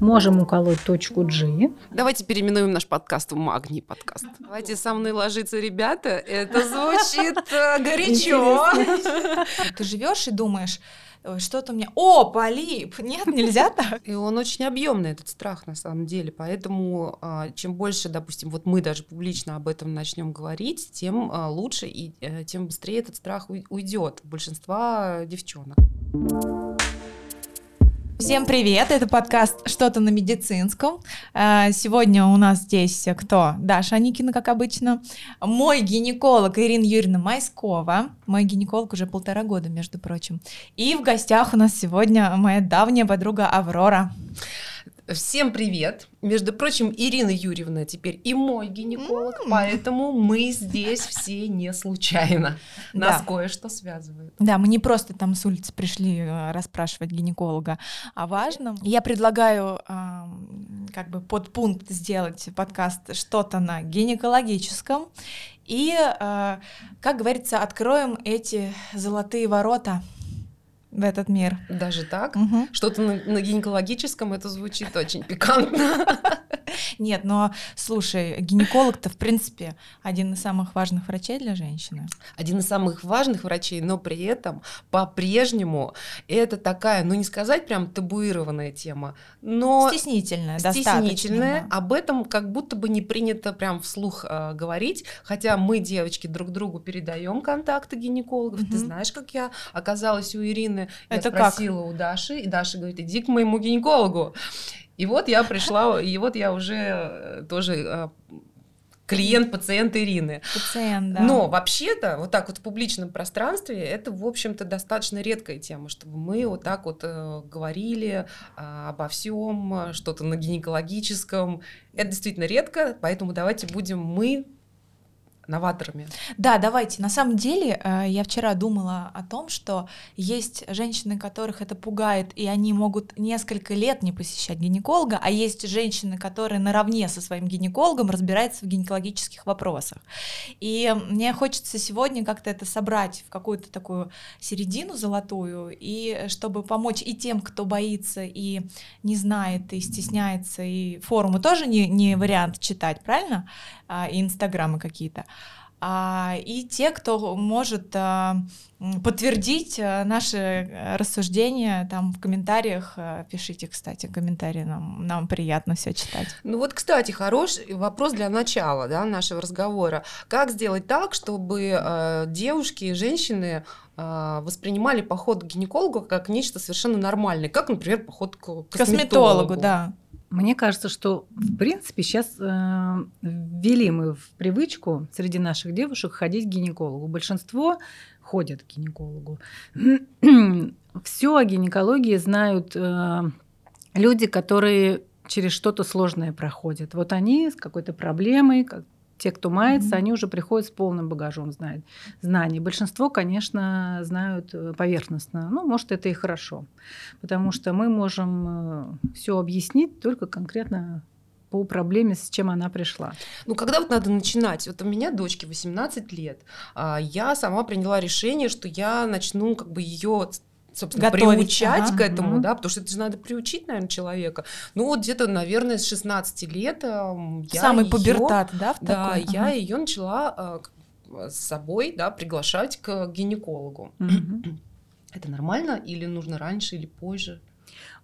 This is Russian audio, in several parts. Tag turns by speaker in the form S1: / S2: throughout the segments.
S1: Можем уколоть точку G.
S2: Давайте переименуем наш подкаст в Магний подкаст. Давайте со мной ложиться, ребята. Это звучит э, горячо.
S3: Ты живешь и думаешь, что-то у меня, о, полип, нет, нельзя так.
S2: И он очень объемный, этот страх, на самом деле. Поэтому а, чем больше, допустим, вот мы даже публично об этом начнем говорить, тем а, лучше и э, тем быстрее этот страх уйдет. Большинства девчонок.
S3: Всем привет, это подкаст «Что-то на медицинском». Э, сегодня у нас здесь кто? Даша Аникина, как обычно. Мой гинеколог Ирина Юрьевна Майскова. Мой гинеколог уже полтора года, между прочим. И в гостях у нас сегодня моя давняя подруга Аврора.
S2: Всем привет! Между прочим, Ирина Юрьевна теперь и мой гинеколог, mm. поэтому мы здесь все не случайно. Нас да. кое-что связывает.
S3: Да, мы не просто там с улицы пришли э, расспрашивать гинеколога о важном. Я предлагаю э, как бы под пункт сделать подкаст что-то на гинекологическом. И, э, как говорится, откроем эти золотые ворота в этот мир.
S2: Даже так? Угу. Что-то на, на гинекологическом это звучит очень пикантно.
S3: Нет, но слушай, гинеколог-то, в принципе, один из самых важных врачей для женщины.
S2: Один из самых важных врачей, но при этом по-прежнему это такая, ну не сказать прям табуированная тема, но...
S3: Стеснительная,
S2: Стеснительная. Да. Об этом как будто бы не принято прям вслух э, говорить, хотя мы, девочки, друг другу передаем контакты гинекологов. Угу. Ты знаешь, как я оказалась у Ирины? Я это спросила как? у Даши, и Даша говорит, иди к моему гинекологу. И вот я пришла, и вот я уже э, тоже э, клиент, пациент Ирины.
S3: Пациент, да.
S2: Но вообще-то вот так вот в публичном пространстве это, в общем-то, достаточно редкая тема, чтобы мы вот так вот э, говорили э, обо всем, что-то на гинекологическом. Это действительно редко, поэтому давайте будем мы новаторами.
S3: Да, давайте. На самом деле, э, я вчера думала о том, что есть женщины, которых это пугает, и они могут несколько лет не посещать гинеколога, а есть женщины, которые наравне со своим гинекологом разбираются в гинекологических вопросах. И мне хочется сегодня как-то это собрать в какую-то такую середину золотую, и чтобы помочь и тем, кто боится и не знает, и стесняется, и форумы тоже не, не вариант читать, правильно? А, и инстаграмы какие-то а, и те, кто может а, подтвердить а, наши э, рассуждения там в комментариях. А, пишите, кстати, комментарии, нам, нам приятно все читать.
S2: Ну вот, кстати, хороший вопрос для начала да, нашего разговора. Как сделать так, чтобы э, девушки и женщины э, воспринимали поход к гинекологу как нечто совершенно нормальное, как, например, поход к косметологу? Косметологу,
S3: да.
S1: Мне кажется, что в принципе сейчас э, ввели мы в привычку среди наших девушек ходить к гинекологу. Большинство ходят к гинекологу. Все о гинекологии знают э, люди, которые через что-то сложное проходят. Вот они с какой-то проблемой, как, те, кто мается, mm-hmm. они уже приходят с полным багажом знает, знаний. Большинство, конечно, знают э, поверхностно. Ну, может, это и хорошо, потому что мы можем э, все объяснить только конкретно по проблеме, с чем она пришла.
S2: Ну, когда вот надо начинать? Вот у меня дочке 18 лет. А я сама приняла решение, что я начну как бы ее собственно, Готовить. приучать ага. к этому, угу. да, потому что это же надо приучить, наверное, человека. Ну, вот где-то, наверное, с 16 лет я
S3: Самый её, пубертат, да, в
S2: Да, такой? я ага. ее начала э, с собой, да, приглашать к гинекологу. Угу. Это нормально или нужно раньше или позже?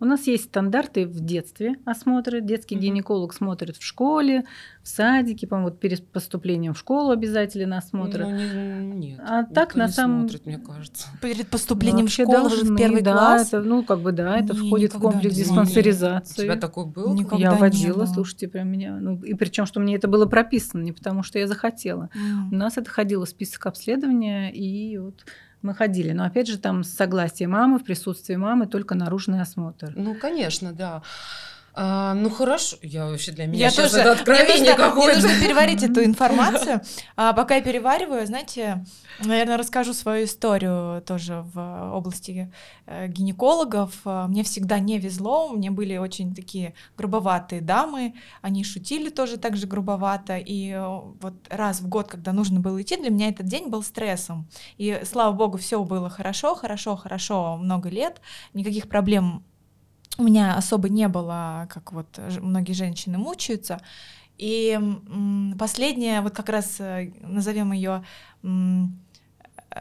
S1: У нас есть стандарты в детстве осмотры. Детский mm-hmm. гинеколог смотрит в школе, в садике, по-моему, вот перед поступлением в школу обязательно осмотры.
S2: Ну, не, нет.
S1: А так на самом
S2: смотрит, мне кажется.
S3: Перед поступлением ну, в школу должны, в первый да, класс.
S1: Это, ну как бы да, это не, входит в комплекс диспансеризации.
S2: У тебя такой был?
S1: Никогда я водила, слушайте, прям меня. Ну и причем, что мне это было прописано, не потому что я захотела. Mm. У нас это ходило в список обследования и вот мы ходили. Но опять же, там с согласия мамы, в присутствии мамы только наружный осмотр.
S2: Ну, конечно, да. А, ну хорошо, я вообще для меня я сейчас тоже, это откровение какое-то.
S3: Мне нужно переварить эту информацию. А пока я перевариваю, знаете, наверное, расскажу свою историю тоже в области э, гинекологов. Мне всегда не везло, меня были очень такие грубоватые дамы, они шутили тоже так же грубовато, и э, вот раз в год, когда нужно было идти, для меня этот день был стрессом. И слава богу, все было хорошо, хорошо, хорошо, много лет, никаких проблем у меня особо не было, как вот многие женщины мучаются. И последняя, вот как раз э, назовем ее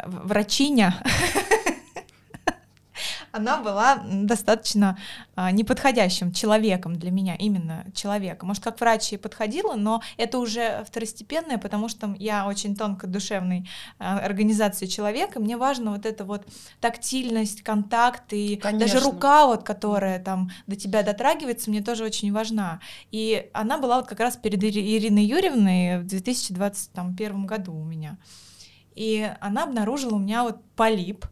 S3: врачиня, она была достаточно а, неподходящим человеком для меня, именно человеком. Может, как врач и подходила, но это уже второстепенное, потому что я очень тонко душевной а, организации человека, мне важно вот эта вот тактильность, контакт и Конечно. даже рука, вот, которая там до тебя дотрагивается, мне тоже очень важна. И она была вот как раз перед Ириной Юрьевной в 2021 году у меня. И она обнаружила у меня вот полип,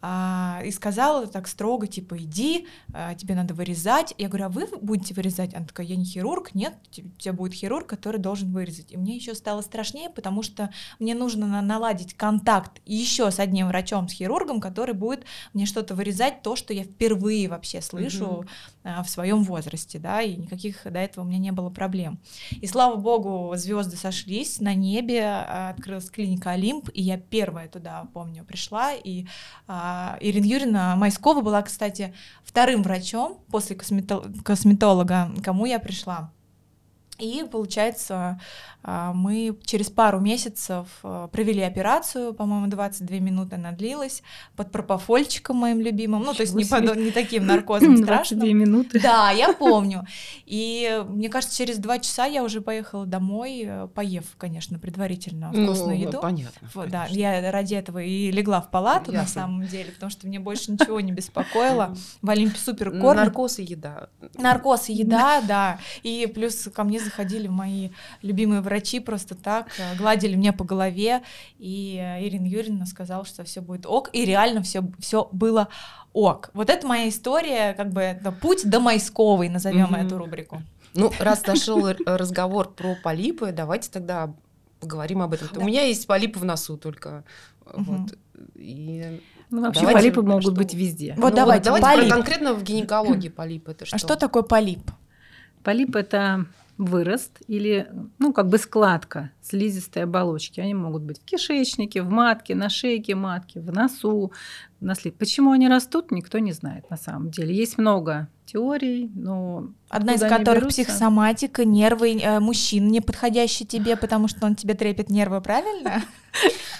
S3: а, и сказала так строго, типа, иди, а, тебе надо вырезать. Я говорю, а вы будете вырезать? Она такая, я не хирург, нет, у тебя будет хирург, который должен вырезать. И мне еще стало страшнее, потому что мне нужно наладить контакт еще с одним врачом, с хирургом, который будет мне что-то вырезать, то, что я впервые вообще слышу угу. А, в своем возрасте, да, и никаких до этого у меня не было проблем. И слава богу, звезды сошлись, на небе а, открылась клиника Олимп, и я первая туда, помню, пришла, и а, Ирина Юрьевна Майскова была, кстати, вторым врачом после косметолога, кому я пришла. И, получается, а, мы через пару месяцев а, провели операцию, по-моему, 22 минуты она длилась, под пропофольчиком моим любимым, ну, то есть не, под, не таким наркозом страшным. 22
S1: минуты.
S3: Да, я помню. И мне кажется, через два часа я уже поехала домой, э, поев, конечно, предварительно ну, вкусную ну, еду.
S2: Понятно.
S3: Вот, да, я ради этого и легла в палату Ясно. на самом деле, потому что мне больше ничего не беспокоило. В Олимпе супер кормят.
S2: Наркоз и еда.
S3: Наркоз и еда, да. И плюс ко мне заходили мои любимые врачи просто так, э, гладили меня по голове, и э, Ирина Юрьевна сказала, что все будет ок, и реально все, все было ок. Вот это моя история, как бы это путь до Майсковой, назовем mm-hmm. эту рубрику.
S2: Ну, раз зашел разговор про полипы, давайте тогда поговорим об этом. У меня есть полипы в носу только. Вот.
S1: И ну, вообще давайте, полипы могут что... быть везде.
S3: Вот ну, давайте,
S2: вот давайте полип. конкретно в гинекологии полип это
S3: что? А что такое полип?
S1: Полип это вырост или, ну, как бы складка слизистой оболочки. Они могут быть в кишечнике, в матке, на шейке матки, в носу, на. Почему они растут, никто не знает на самом деле. Есть много теорий, но
S3: Одна из которых берутся? психосоматика, нервы э, мужчин не подходящий тебе, потому что он тебе трепет нервы, правильно?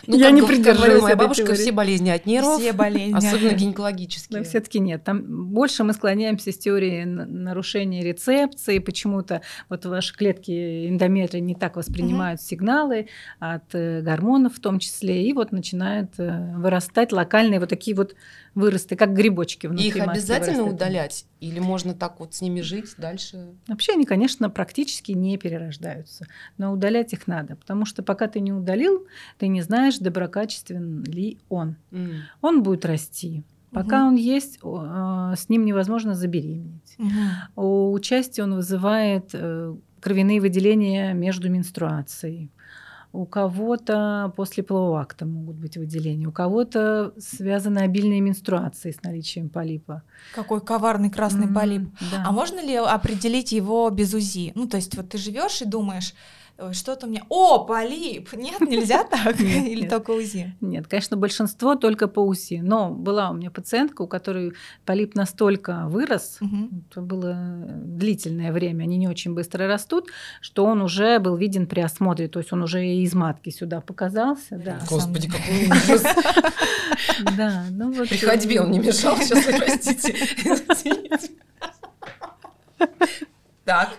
S1: Ну, я не придерживаюсь
S2: моя бабушка, все болезни от нервов,
S3: все болезни,
S2: особенно гинекологические.
S1: Но все-таки нет. Там больше мы склоняемся с теорией нарушения рецепции, почему-то вот ваши клетки эндометрия не так воспринимают угу. сигналы от э, гормонов в том числе, и вот начинают э, вырастать локальные вот такие вот выросты, как грибочки внутри
S2: Их обязательно вырастают. удалять? Или можно так вот с ними жить дальше?
S1: Вообще они, конечно, практически не перерождаются, но удалять их надо, потому что пока ты не удалил, ты не знаешь, доброкачествен ли он. Mm. Он будет расти. Пока угу. он есть, а, с ним невозможно забеременеть. Угу. У участия он вызывает э, кровяные выделения между менструацией. У кого-то после полового акта могут быть выделения, у кого-то связаны обильные менструации с наличием полипа.
S3: Какой коварный красный mm-hmm, полип. Да. А можно ли определить его без УЗИ? Ну, то есть вот ты живешь и думаешь, что-то у меня, о, полип, нет, нельзя так, или только УЗИ?
S1: Нет, конечно, большинство только по УЗИ, но была у меня пациентка, у которой полип настолько вырос, это было длительное время, они не очень быстро растут, что он уже был виден при осмотре, то есть он уже из матки сюда показался. Да,
S2: Господи, какой ужас!
S1: Да, ну вот.
S2: При ходьбе он не мешал, сейчас, простите. Так,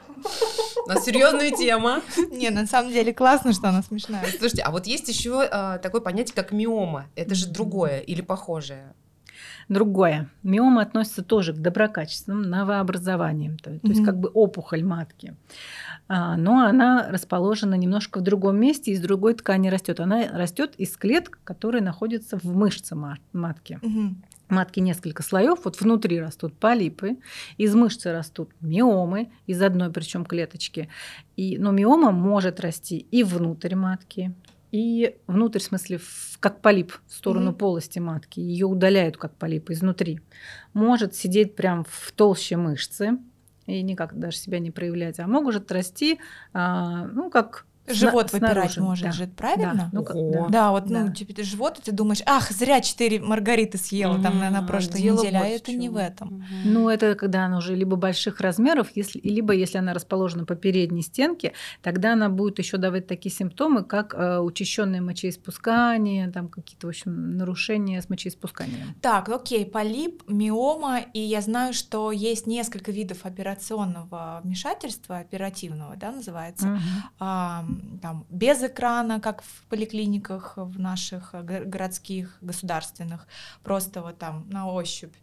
S2: на серьезная тема.
S3: Не, на самом деле классно, что она смешная.
S2: Слушайте, а вот есть еще а, такое понятие, как миома. Это же другое или похожее?
S1: Другое. Миома относится тоже к доброкачественным новообразованиям, то, то есть как бы опухоль матки. А, но она расположена немножко в другом месте, из другой ткани растет. Она растет из клеток, которые находятся в мышце матки. Матки несколько слоев, вот внутри растут полипы, из мышцы растут миомы, из одной причем клеточки. И, но миома может расти и внутрь матки, и внутрь, в смысле, в, как полип в сторону mm-hmm. полости матки. Ее удаляют как полип изнутри. Может сидеть прям в толще мышцы и никак даже себя не проявлять. А может расти, а, ну, как
S3: живот Сна- выпирать снаружи, может да. же, правильно?
S1: Да, ну,
S3: да. да вот, ну, да. ну, типа, живот, и ты думаешь, ах, зря четыре маргариты съела mm-hmm. там на, на прошлой Дело неделе, а это не в этом.
S1: Mm-hmm. Ну, это когда она уже либо больших размеров, если, либо если она расположена по передней стенке, тогда она будет еще давать такие симптомы, как э, учащенное мочеиспускание, там какие-то, в общем, нарушения с мочеиспусканием.
S3: Так, окей, полип, миома, и я знаю, что есть несколько видов операционного вмешательства, оперативного, да, называется. Mm-hmm. Там, без экрана, как в поликлиниках в наших э, городских, государственных, просто вот там на ощупь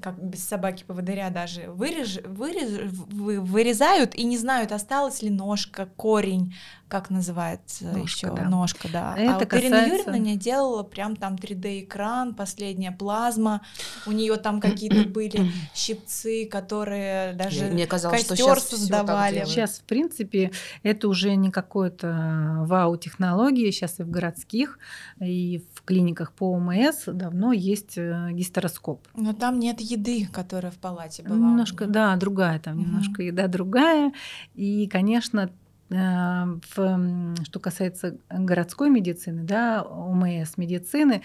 S3: как без собаки поводыря даже вырежь, вырежь, вырезают и не знают, осталась ли ножка, корень, как называется ножка, еще да. ножка, да.
S1: Это а вот
S3: касается... Ирина Юрьевна не делала прям там 3D-экран, последняя плазма, у нее там какие-то были щипцы, которые даже Мне казалось, костер создавали.
S1: Сейчас, в принципе, это уже не какое-то вау-технология, сейчас и в городских, и в клиниках по ОМС давно есть э, гистероскоп.
S3: Но там нет еды, которая в палате была.
S1: Немножко, да, другая там, угу. немножко еда другая. И, конечно, в, что касается городской медицины, да, ОМС медицины,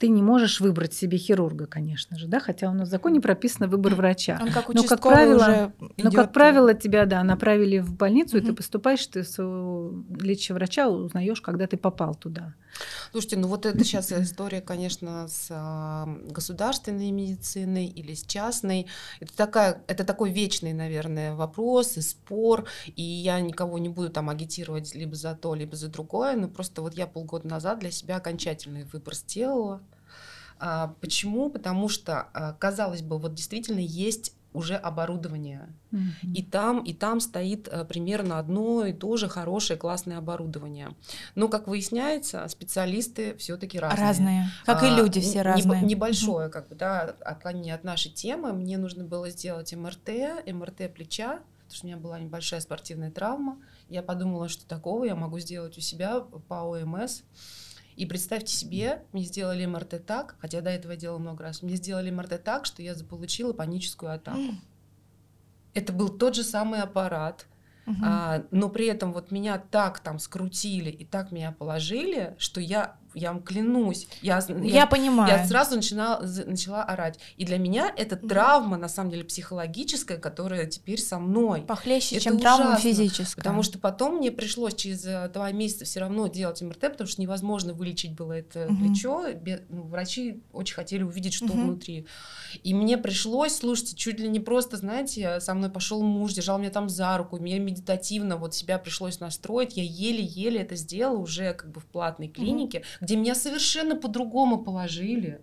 S1: ты не можешь выбрать себе хирурга, конечно же, да, хотя у нас в законе прописано выбор врача.
S3: Он как но как правило, уже
S1: но как правило тебя, да, направили в больницу, угу. и ты поступаешь, ты своего лечащего врача узнаешь, когда ты попал туда.
S2: Слушайте, ну вот это сейчас история, конечно, с а, государственной медициной или с частной. Это такая, это такой вечный, наверное, вопрос и спор. И я никого не буду там агитировать либо за то, либо за другое. Но просто вот я полгода назад для себя окончательный выбор сделала. А, почему? Потому что, а, казалось бы, вот действительно есть уже оборудование. Mm-hmm. И там, и там стоит а, примерно одно и то же хорошее, классное оборудование. Но, как выясняется, специалисты все-таки разные.
S3: Разные. Как а, и люди все разные.
S2: Небольшое, mm-hmm. как бы, да, отклонение от нашей темы. Мне нужно было сделать МРТ, МРТ плеча, потому что у меня была небольшая спортивная травма. Я подумала, что такого я могу сделать у себя по ОМС. И представьте себе, мне сделали МРТ так, хотя до этого я делала много раз, мне сделали МРТ так, что я заполучила паническую атаку. Это был тот же самый аппарат. А, но при этом вот меня так там скрутили и так меня положили, что я я вам клянусь, я,
S3: я, я понимаю.
S2: Я сразу начинала, начала орать. И для меня это травма, на самом деле, психологическая, которая теперь со мной.
S3: Похлеще,
S2: это
S3: чем ужасно, травма физическая.
S2: Потому что потом мне пришлось через э, два месяца все равно делать МРТ, потому что невозможно вылечить было это угу. плечо. Ну, врачи очень хотели увидеть, что угу. внутри. И мне пришлось, слушайте, чуть ли не просто, знаете, со мной пошел муж, держал меня там за руку, мне медитативно вот себя пришлось настроить. Я еле-еле это сделала уже как бы в платной клинике. Угу где меня совершенно по-другому положили.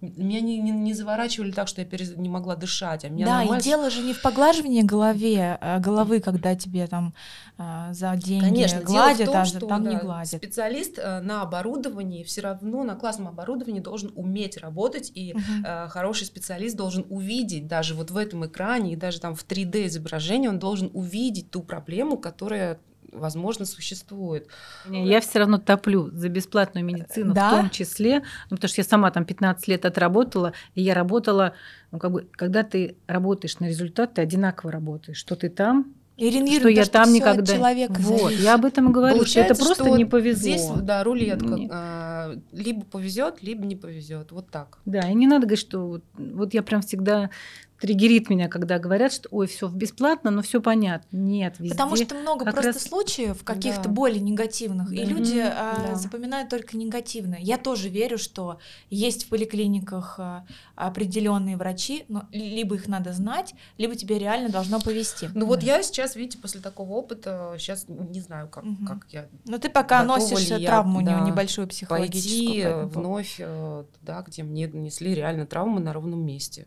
S2: Меня не, не, не заворачивали так, что я перез... не могла дышать. А меня
S3: да,
S2: нормально...
S3: и дело же не в поглаживании голове, а головы, когда тебе там а, за деньги
S2: Конечно,
S3: гладят,
S2: дело в том,
S3: а
S2: что,
S3: там
S2: да,
S3: не гладят.
S2: Специалист а, на оборудовании все равно на классном оборудовании должен уметь работать, и угу. а, хороший специалист должен увидеть даже вот в этом экране, и даже там в 3D изображении он должен увидеть ту проблему, которая возможно, существует.
S1: Я все равно топлю за бесплатную медицину да? в том числе, ну, потому что я сама там 15 лет отработала, и я работала, ну, как бы, когда ты работаешь на результат, ты одинаково работаешь, что ты там,
S3: Ирина
S1: что я там никогда.
S3: Человека
S1: вот, я об этом и говорю, Получается, что это просто что не повезло.
S2: Здесь, да, рулетка. А, либо повезет, либо не повезет. Вот так.
S1: Да, и не надо говорить, что вот, вот я прям всегда триггерит меня, когда говорят, что ой, все бесплатно, но все понятно. Нет, везде.
S3: Потому что много просто раз... случаев каких-то да. более негативных, и люди mm-hmm. запоминают только негативное. Я тоже верю, что есть в поликлиниках а, определенные врачи, но либо их надо знать, либо тебе реально должно повести.
S2: Ну вот я сейчас, видите, после такого опыта, сейчас не знаю, как, mm-hmm. как я.
S3: Но ты пока носишь травму я, да, небольшую психологическую.
S2: Пойти вновь э, туда, где мне нанесли реально травму на ровном месте.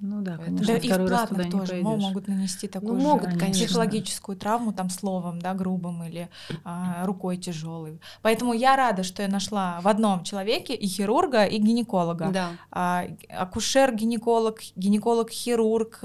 S1: Ну да, конечно. Да,
S3: и в платных тоже могут нанести такую ну, могут, же конечно. психологическую травму там словом, да, грубым или а, рукой тяжелой. Поэтому я рада, что я нашла в одном человеке и хирурга, и гинеколога.
S2: Да.
S3: А, акушер-гинеколог, гинеколог-хирург,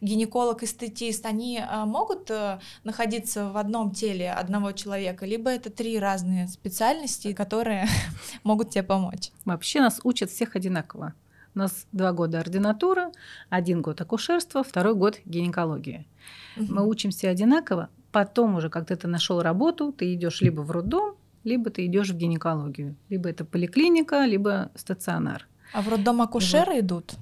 S3: гинеколог-эстетист, они а, могут а, находиться в одном теле одного человека, либо это три разные специальности, которые могут тебе помочь.
S1: Вообще нас учат всех одинаково. У нас два года ординатура, один год акушерства, второй год гинекология. Угу. Мы учимся одинаково, потом уже, когда ты нашел работу, ты идешь либо в роддом, либо ты идешь в гинекологию. Либо это поликлиника, либо стационар.
S3: А в роддом акушеры вот. идут?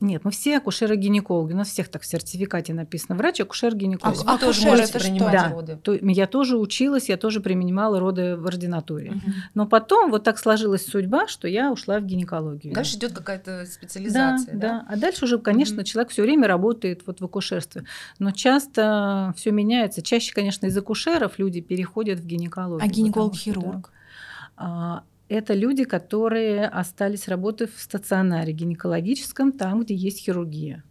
S1: Нет, мы все акушеры-гинекологи. У нас всех так в сертификате написано. Врач, акушер-гинеколог.
S2: А, вы тоже можете принимать
S1: да,
S2: роды?
S1: То, я тоже училась, я тоже принимала роды в ординатуре. Угу. Но потом вот так сложилась судьба, что я ушла в гинекологию.
S2: Дальше идет какая-то специализация,
S1: да? Да, а дальше уже, конечно, угу. человек все время работает вот в акушерстве. Но часто все меняется. Чаще, конечно, из акушеров люди переходят в гинекологию.
S3: А гинеколог-хирург?
S1: Да, это люди, которые остались работать в стационаре гинекологическом, там, где есть хирургия.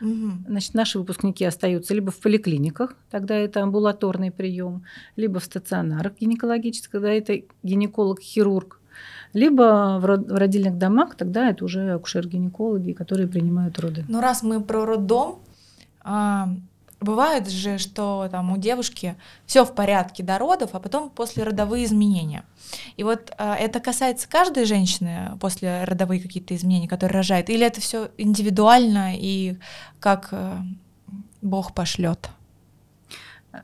S1: Угу. Значит, наши выпускники остаются либо в поликлиниках, тогда это амбулаторный прием, либо в стационарах гинекологических, когда это гинеколог-хирург, либо в родильных домах, тогда это уже акушер-гинекологи, которые принимают роды.
S3: Ну, раз мы про роддом, а, бывает же, что там у девушки все в порядке до родов, а потом после родовые изменения. И вот э, это касается каждой женщины после родовые какие-то изменения, которые рожает, или это все индивидуально и как э, Бог пошлет?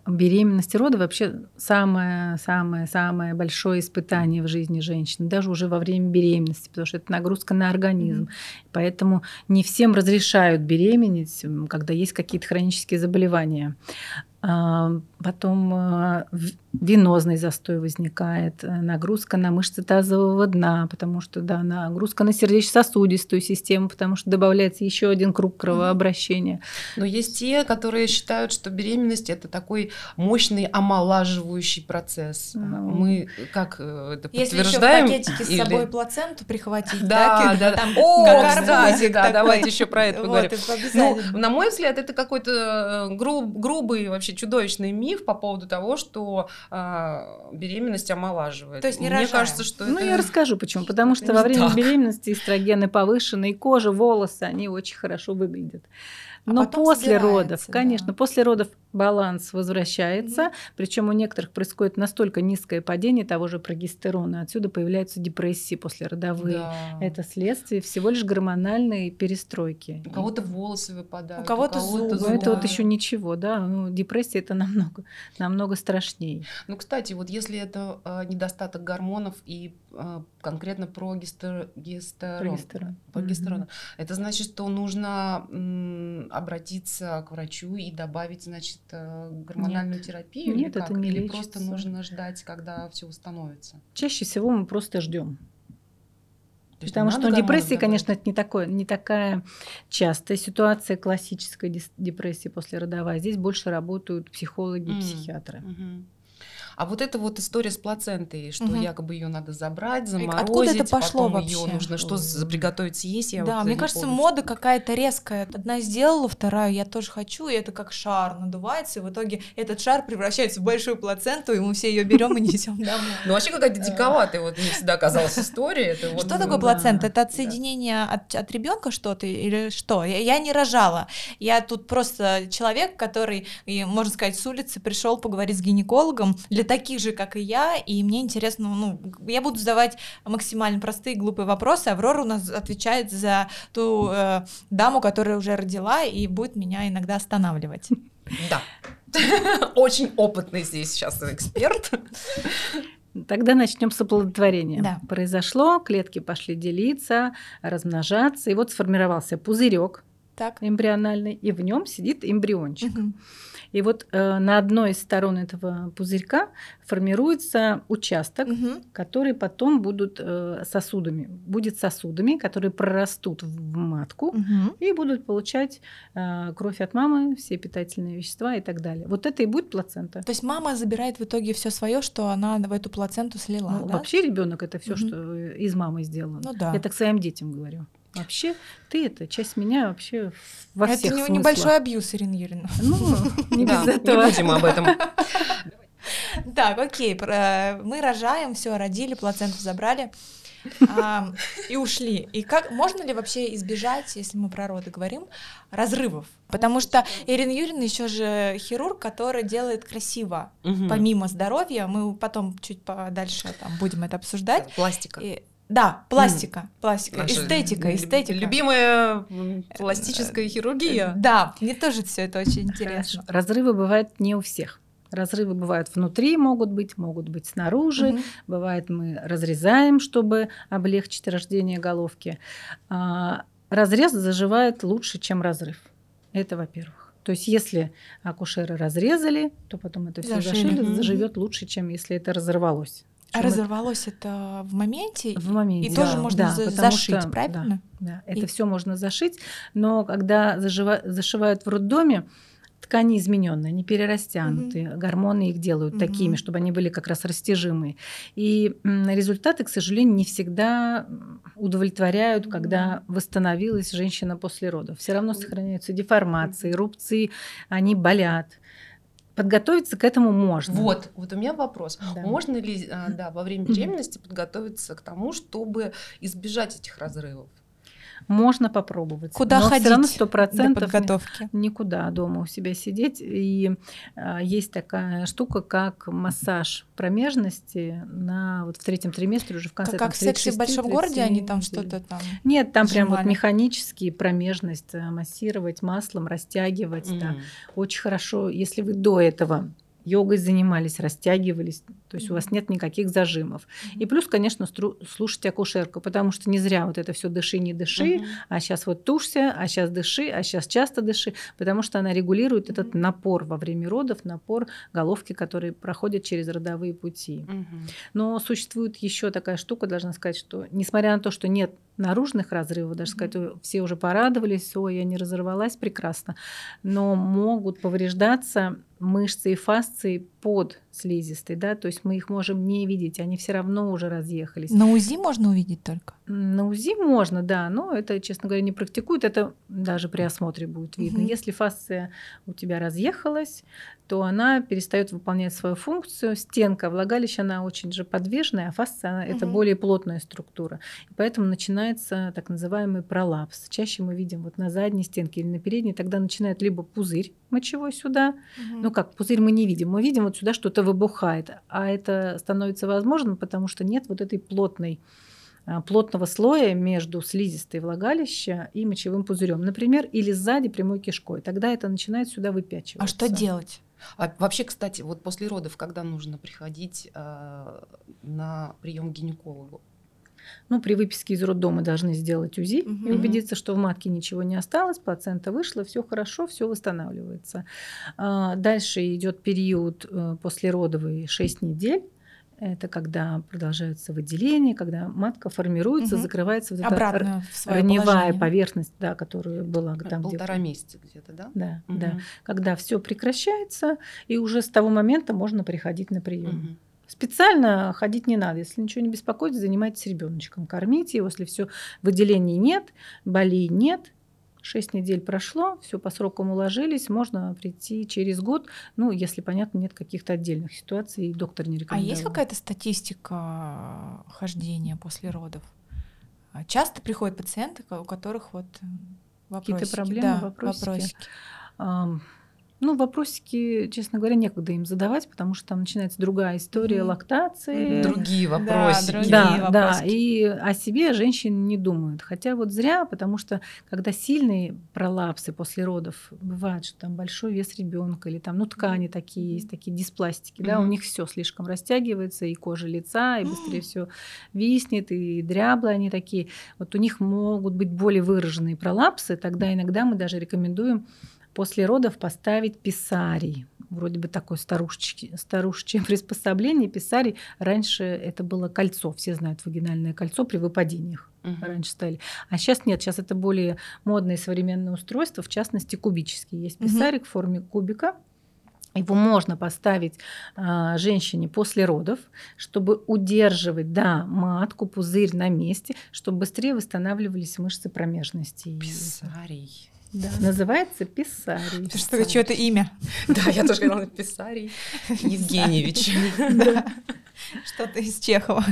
S1: Беременность и роды вообще самое-самое-самое большое испытание в жизни женщины, даже уже во время беременности, потому что это нагрузка на организм. Mm-hmm. Поэтому не всем разрешают беременеть, когда есть какие-то хронические заболевания. А, потом а, венозный застой возникает, э, нагрузка на мышцы тазового дна, потому что да, нагрузка на сердечно-сосудистую систему, потому что добавляется еще один круг кровообращения.
S2: Но есть те, которые считают, что беременность это такой мощный омолаживающий процесс. Ну, Мы как э, это
S3: Если
S2: подтверждаем?
S3: Если еще в пакетике или... с собой плаценту прихватить,
S2: да, да, да. Там, О, да, давайте еще про это поговорим. Ну, на мой взгляд, это какой-то э, груб, грубый вообще вообще чудовищный миф по поводу того, что э, беременность омолаживает.
S3: То есть не
S2: Мне кажется, что
S1: ну,
S2: это...
S1: я расскажу почему. Потому что во время так. беременности эстрогены повышены, и кожа, волосы, они очень хорошо выглядят. А Но после родов, конечно, да. после родов баланс возвращается, угу. причем у некоторых происходит настолько низкое падение того же прогестерона, отсюда появляются депрессии послеродовые. Да. Это следствие всего лишь гормональной перестройки.
S2: У кого-то волосы выпадают,
S3: у кого-то, у кого-то
S1: зубы. Ну, это вот еще ничего, да. Ну, депрессия это намного, намного страшнее.
S2: Ну, кстати, вот если это э, недостаток гормонов и конкретно прогестерон, прогестерон, прогестерон угу. это значит, что нужно м, обратиться к врачу и добавить, значит, э, гормональную
S1: Нет.
S2: терапию?
S1: Нет,
S2: или
S1: это не
S2: Или
S1: лечится.
S2: просто нужно ждать, когда все установится?
S1: Чаще всего мы просто ждем. Потому что ну, депрессия, конечно, это не, такое, не такая частая ситуация классической депрессии после родовой. Здесь больше работают психологи и mm. психиатры.
S2: Mm-hmm. А вот эта вот история с плацентой, что угу. якобы ее надо забрать, заморозить,
S3: Откуда это пошло
S2: потом
S3: вообще?
S2: ее нужно что приготовить съесть. Я
S3: да,
S2: вот
S3: мне кажется,
S2: полностью...
S3: мода какая-то резкая. Одна сделала, вторая я тоже хочу, и это как шар надувается, и в итоге этот шар превращается в большую плаценту, и мы все ее берем и несем домой.
S2: Ну вообще какая-то диковатая вот мне всегда казалась история.
S3: Что такое плацента? Это отсоединение от ребенка что-то или что? Я не рожала. Я тут просто человек, который, можно сказать, с улицы пришел поговорить с гинекологом для таких же, как и я, и мне интересно, ну, я буду задавать максимально простые, глупые вопросы. Аврора у нас отвечает за ту э, даму, которая уже родила, и будет меня иногда останавливать.
S2: Да. Очень опытный здесь сейчас эксперт.
S1: Тогда начнем с оплодотворения.
S3: Да.
S1: Произошло, клетки пошли делиться, размножаться, и вот сформировался пузырек эмбриональный, и в нем сидит эмбриончик. Угу. И вот э, на одной из сторон этого пузырька формируется участок, угу. который потом будут э, сосудами, будет сосудами, которые прорастут в матку угу. и будут получать э, кровь от мамы, все питательные вещества и так далее. Вот это и будет плацента.
S3: То есть мама забирает в итоге все свое, что она в эту плаценту слила. Ну,
S1: да? Вообще ребенок это все, угу. что из мамы сделано.
S3: Ну, да.
S1: Я так своим детям говорю. Вообще, ты это часть меня вообще во
S3: это
S1: всех
S3: Это
S1: смыслах.
S3: небольшой абьюз, Ирина Юрьевна.
S1: Ну, не без
S2: этого. Не будем об этом.
S3: Так, окей, мы рожаем, все, родили, плаценту забрали. А, и ушли. И как можно ли вообще избежать, если мы про роды говорим, разрывов? Потому что Ирина Юрьевна еще же хирург, который делает красиво, угу. помимо здоровья. Мы потом чуть подальше там будем это обсуждать.
S2: Пластика.
S3: И, да, пластика, mm. пластика, Наша эстетика, эстетика.
S2: Любимая пластическая хирургия.
S3: Да, мне тоже все это очень интересно.
S1: Разрывы бывают не у всех. Разрывы бывают внутри, могут быть, могут быть снаружи. Угу. Бывает, мы разрезаем, чтобы облегчить рождение головки. А, разрез заживает лучше, чем разрыв. Это во-первых. То есть, если акушеры разрезали, то потом это все зашили, зашили заживет лучше, чем если это разорвалось.
S3: А разорвалось это в моменте?
S1: В моменте.
S3: И да, тоже можно да, за- зашить, что, правильно?
S1: Да, да. это и... все можно зашить, но когда зажива... зашивают в роддоме, ткани измененные, не перерастянутые, угу. гормоны их делают угу. такими, чтобы они были как раз растяжимые. И результаты, к сожалению, не всегда удовлетворяют, когда восстановилась женщина после родов. Все равно сохраняются деформации, рубцы, они болят подготовиться к этому можно.
S2: Вот, вот у меня вопрос. Да. Можно ли а, да, во время беременности подготовиться к тому, чтобы избежать этих разрывов?
S1: Можно попробовать.
S3: Куда но ходить? Все равно
S1: сто процентов подготовки. Никуда дома у себя сидеть. И а, есть такая штука, как массаж промежности на вот в третьем триместре уже в конце.
S3: Как, там, как в сексе в большом городе они там что-то там.
S1: Нет, там сжимали. прям вот механически промежность э, массировать маслом, растягивать. Mm. Да. Очень хорошо, если вы до этого йогой занимались, растягивались, то есть у вас нет никаких зажимов. И плюс, конечно, слушать акушерку, потому что не зря вот это все дыши, не дыши, uh-huh. а сейчас вот тушься, а сейчас дыши, а сейчас часто дыши, потому что она регулирует uh-huh. этот напор во время родов, напор головки, которые проходят через родовые пути. Uh-huh. Но существует еще такая штука, должна сказать, что несмотря на то, что нет наружных разрывов, даже сказать, все уже порадовались, ой, я не разорвалась, прекрасно, но могут повреждаться мышцы и фасции под слизистой, да, то есть мы их можем не видеть, они все равно уже разъехались.
S3: На УЗИ можно увидеть только?
S1: На УЗИ можно, да, но это, честно говоря, не практикуют, это даже при осмотре будет видно. Угу. Если фасция у тебя разъехалась, то она перестает выполнять свою функцию. Стенка влагалища, она очень же подвижная, а фасция угу. это более плотная структура. И поэтому начинается так называемый пролапс. Чаще мы видим вот на задней стенке или на передней, тогда начинает либо пузырь мочевой сюда, угу. ну как, пузырь мы не видим, мы видим вот сюда что-то выбухает, а это становится возможным, потому что нет вот этой плотной а, плотного слоя между слизистой влагалища и мочевым пузырем, например, или сзади прямой кишкой. Тогда это начинает сюда выпячиваться.
S3: А что делать?
S2: А вообще, кстати, вот после родов, когда нужно приходить э, на прием к гинекологу?
S1: Ну, при выписке из роддома должны сделать УЗИ угу. и убедиться, что в матке ничего не осталось, плацента вышла, все хорошо, все восстанавливается. А, дальше идет период э, послеродовый 6 недель. Это когда продолжаются выделения, когда матка формируется, угу. закрывается вот
S3: эта
S1: раневая поверхность, да, которая была там
S2: полтора где месяца где-то, да?
S1: Да, угу. да. Когда все прекращается, и уже с того момента можно приходить на прием. Угу. Специально ходить не надо. Если ничего не беспокоит, занимайтесь ребеночком, кормите его. Если все выделений нет, болей нет, Шесть недель прошло, все по срокам уложились, можно прийти через год, ну, если, понятно, нет каких-то отдельных ситуаций, и доктор не рекомендует.
S3: А есть какая-то статистика хождения после родов? Часто приходят пациенты, у которых вот
S1: вопросики. Какие-то проблемы, да, вопросики. вопросики. Ну, вопросики, честно говоря, некогда им задавать, потому что там начинается другая история mm-hmm. лактации.
S2: Другие вопросы.
S1: Да, другие да, да, и о себе женщины не думают. Хотя вот зря, потому что когда сильные пролапсы после родов бывают, что там большой вес ребенка или там, ну, ткани такие есть, такие диспластики, mm-hmm. да, у них все слишком растягивается, и кожа лица, и быстрее mm-hmm. все виснет, и дряблые они такие. Вот у них могут быть более выраженные пролапсы, тогда иногда мы даже рекомендуем после родов поставить писарий. Вроде бы такое старушечье, старушечье приспособление. Писарий раньше это было кольцо. Все знают вагинальное кольцо при выпадениях. Угу. Раньше ставили. А сейчас нет. Сейчас это более модное современное устройство, в частности кубический. Есть писарик угу. в форме кубика. Его можно поставить а, женщине после родов, чтобы удерживать, да, матку, пузырь на месте, чтобы быстрее восстанавливались мышцы промежности.
S2: Писарий.
S1: Да, называется Писарий.
S3: Что это чье-то имя?
S2: Да, я тоже говорила Писарий Евгеньевич.
S3: Что-то из Чехова.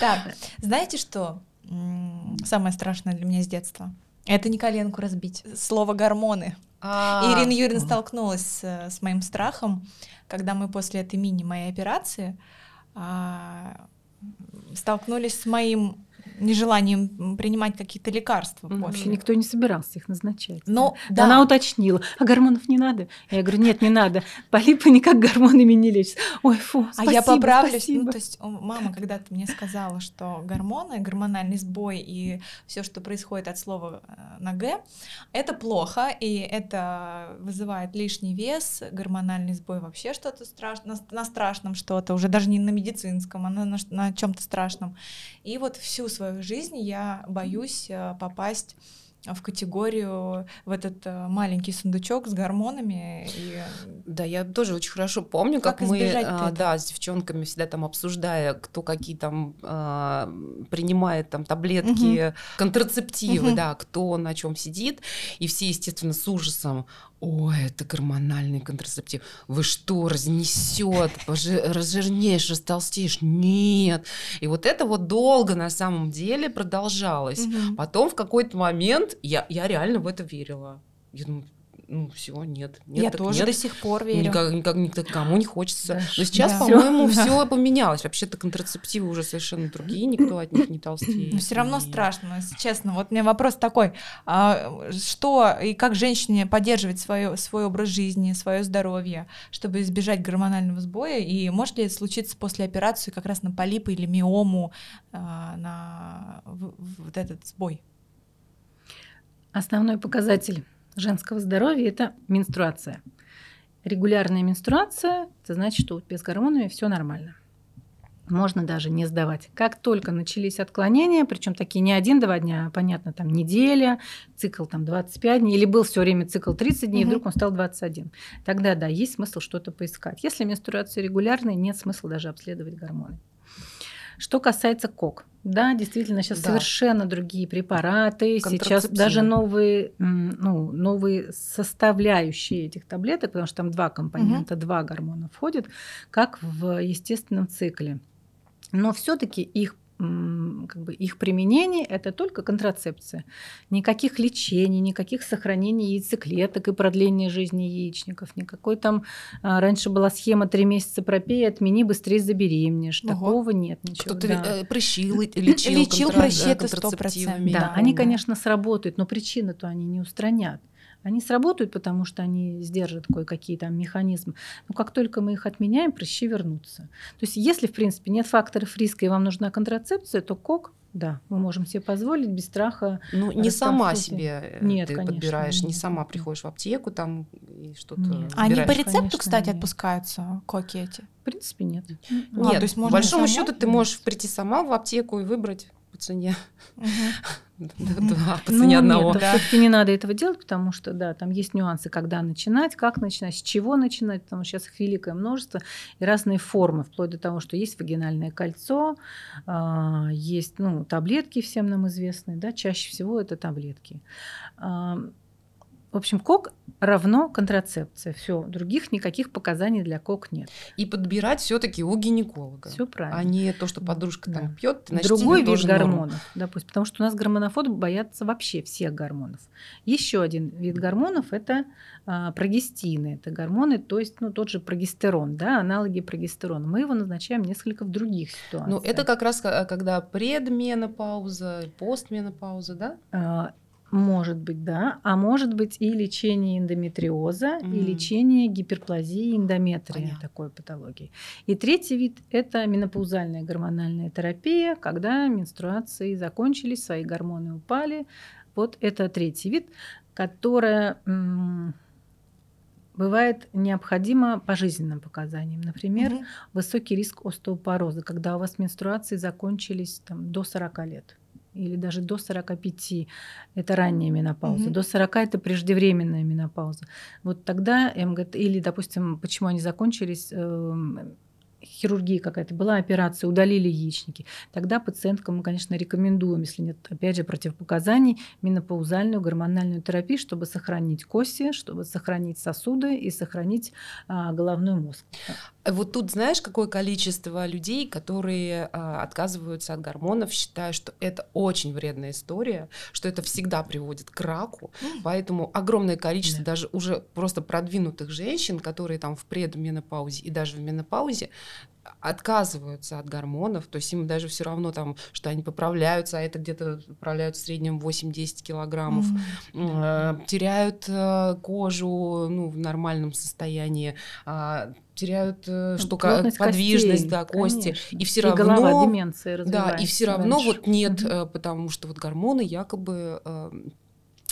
S3: Так, знаете что? Самое страшное для меня с детства. Это не коленку разбить. Слово гормоны. А. Ирина Юрьевна столкнулась с моим страхом, когда мы после этой мини моей операции а, столкнулись с моим нежеланием принимать какие-то лекарства
S1: mm-hmm. после. Никто не собирался их назначать.
S3: Но, да.
S1: Она уточнила, а гормонов не надо? Я говорю, нет, не надо. Полипы никак гормонами не лечатся. Ой, фу, спасибо,
S3: А я поправлюсь. Ну,
S1: спасибо.
S3: Ну, то есть мама когда-то мне сказала, что гормоны, гормональный сбой и все, что происходит от слова э, на «г», это плохо, и это вызывает лишний вес, гормональный сбой вообще что-то страшное, на страшном что-то, уже даже не на медицинском, а на, на, на чем-то страшном. И вот всю свою жизнь я боюсь э, попасть в категорию, в этот э, маленький сундучок с гормонами. И...
S2: Да, я тоже очень хорошо помню, как, как мы, а, да, с девчонками всегда там обсуждая, кто какие там а, принимает там таблетки, угу. контрацептивы, угу. да, кто на чем сидит, и все, естественно, с ужасом, Ой, это гормональный контрацептив. Вы что, разнесет, разжирнеешь, растолстеешь? Нет. И вот это вот долго на самом деле продолжалось. Угу. Потом в какой-то момент я, я реально в это верила. Я думаю, ну все, нет, нет.
S3: Я тоже
S2: нет.
S3: до сих пор верю.
S2: Никак, никак, никому не хочется. Да. Но сейчас, да. по-моему, все поменялось. Вообще-то контрацептивы уже совершенно другие, никто от них не толстеет.
S3: Но все равно страшно, если честно. Вот у меня вопрос такой: а что и как женщине поддерживать свое, свой образ жизни, свое здоровье, чтобы избежать гормонального сбоя? И может ли это случиться после операции как раз на полипы или миому, а, на вот этот сбой?
S1: Основной показатель женского здоровья – это менструация. Регулярная менструация – это значит, что без гормонами все нормально. Можно даже не сдавать. Как только начались отклонения, причем такие не один-два дня, а, понятно, там неделя, цикл там 25 дней, или был все время цикл 30 дней, угу. вдруг он стал 21. Тогда, да, есть смысл что-то поискать. Если менструация регулярная, нет смысла даже обследовать гормоны. Что касается КОК, да, действительно, сейчас да. совершенно другие препараты, сейчас даже новые, ну, новые составляющие этих таблеток, потому что там два компонента, угу. два гормона входят, как в естественном цикле. Но все-таки их как бы их применение это только контрацепция. Никаких лечений, никаких сохранений яйцеклеток и продления жизни яичников. Никакой там а, раньше была схема три месяца пропей, отмени, быстрее забеременеешь. Ого. Такого нет ничего.
S2: Кто-то да. Э, прыщи лечил,
S3: лечил прыщи, это сто процентов.
S1: Да, да, они, конечно, сработают, но причины-то они не устранят. Они сработают, потому что они сдержат кое-какие там механизмы. Но как только мы их отменяем, прыщи вернутся. То есть если, в принципе, нет факторов риска и вам нужна контрацепция, то КОК да, мы можем себе позволить без страха.
S2: Ну, не сама себе э, Нет, ты конечно, подбираешь, не сама приходишь в аптеку там и что-то. Нет.
S3: Они по рецепту, конечно, кстати, нет. отпускаются коки эти?
S1: В принципе, нет.
S2: Нет, а, то есть можно по большому счету ты можешь прийти сама в аптеку и выбрать по цене.
S1: Два по цене одного. Все-таки не надо этого делать, потому что, да, там есть нюансы, когда начинать, как начинать, с чего начинать, потому что сейчас их великое множество и разные формы, вплоть до того, что есть вагинальное кольцо, а, есть, ну, таблетки всем нам известные, да, чаще всего это таблетки. В общем, КОК равно контрацепция. Все, других никаких показаний для КОК нет.
S2: И подбирать все-таки у гинеколога.
S1: Все правильно.
S2: А не то, что подружка да. там пьет, значит,
S1: Другой вид гормонов, норм. допустим, потому что у нас гормонофобы боятся вообще всех гормонов. Еще один вид гормонов это а, прогестины. Это гормоны, то есть ну, тот же прогестерон, да, аналоги прогестерона. Мы его назначаем несколько в других ситуациях.
S2: Ну, это как раз когда предменопауза, постменопауза, да?
S1: А, может быть, да. А может быть и лечение эндометриоза, mm. и лечение гиперплазии эндометрия, Понятно. такой патологии. И третий вид – это менопаузальная гормональная терапия, когда менструации закончились, свои гормоны упали. Вот это третий вид, которая бывает необходимо по жизненным показаниям. Например, угу. высокий риск остеопороза, когда у вас менструации закончились там, до 40 лет или даже до 45 это ранняя менопауза, угу. до 40 это преждевременная менопауза. Вот тогда МГТ, или, допустим, почему они закончились, эм, хирургия какая-то была, операция, удалили яичники, тогда пациенткам мы, конечно, рекомендуем, если нет, опять же, противопоказаний, менопаузальную гормональную терапию, чтобы сохранить кости, чтобы сохранить сосуды и сохранить а, головной мозг.
S2: Вот тут знаешь, какое количество людей, которые а, отказываются от гормонов, считая, что это очень вредная история, что это всегда приводит к раку. Mm. Поэтому огромное количество да. даже уже просто продвинутых женщин, которые там в предменопаузе и даже в менопаузе, отказываются от гормонов, то есть им даже все равно там, что они поправляются, а это где-то поправляют в среднем 8-10 килограммов, mm-hmm. э, теряют э, кожу ну, в нормальном состоянии, э, теряют э, Плотность подвижность, костей, да, кости, конечно. и все равно
S1: голова, деменция
S2: да, и все равно раньше. вот нет, mm-hmm. потому что вот гормоны якобы э,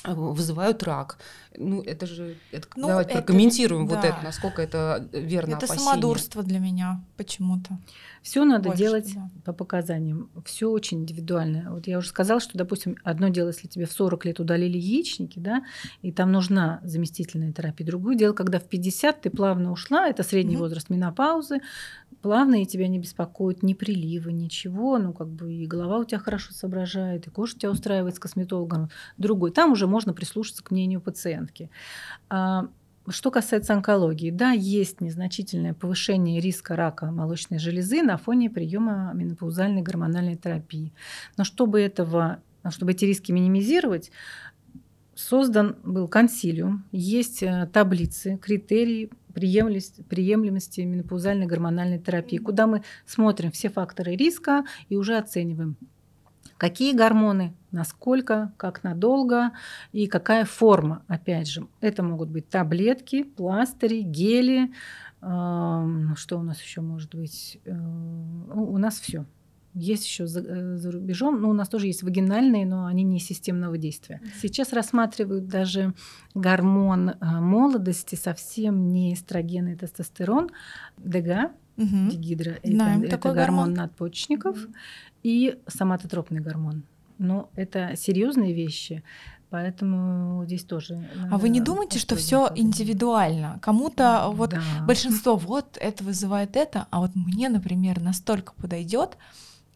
S2: вызывают рак. Ну, это же... Это, ну, давайте это, прокомментируем да. вот это, насколько это верно
S3: Это опасение. самодурство для меня почему-то.
S1: Все надо Больше, делать да. по показаниям. Все очень индивидуально. Вот я уже сказала, что, допустим, одно дело, если тебе в 40 лет удалили яичники, да, и там нужна заместительная терапия. Другое дело, когда в 50 ты плавно ушла, это средний mm-hmm. возраст менопаузы, плавно и тебя не беспокоят ни приливы, ничего, ну, как бы и голова у тебя хорошо соображает, и кожа тебя устраивает с косметологом. Другой. Там уже можно прислушаться к мнению пациентки. А, что касается онкологии, да, есть незначительное повышение риска рака молочной железы на фоне приема менопаузальной гормональной терапии. Но чтобы этого, чтобы эти риски минимизировать, создан был консилиум, есть э, таблицы, критерии приемлемости, приемлемости менопаузальной гормональной терапии, куда мы смотрим все факторы риска и уже оцениваем, какие гормоны, насколько, как надолго и какая форма. Опять же, это могут быть таблетки, пластыри, гели. Что у нас еще может быть? Э, у нас все. Есть еще за, э, за рубежом, но у нас тоже есть вагинальные, но они не системного действия. Сейчас рассматривают даже гормон э, молодости, совсем не эстроген и тестостерон, ДГА, угу. дигидро, Знаем это, это гормон, гормон надпочечников, угу и соматотропный гормон. Но это серьезные вещи. Поэтому здесь тоже.
S3: А вы не думаете, что все индивидуально? Кому-то вот да. большинство вот это вызывает это, а вот мне, например, настолько подойдет,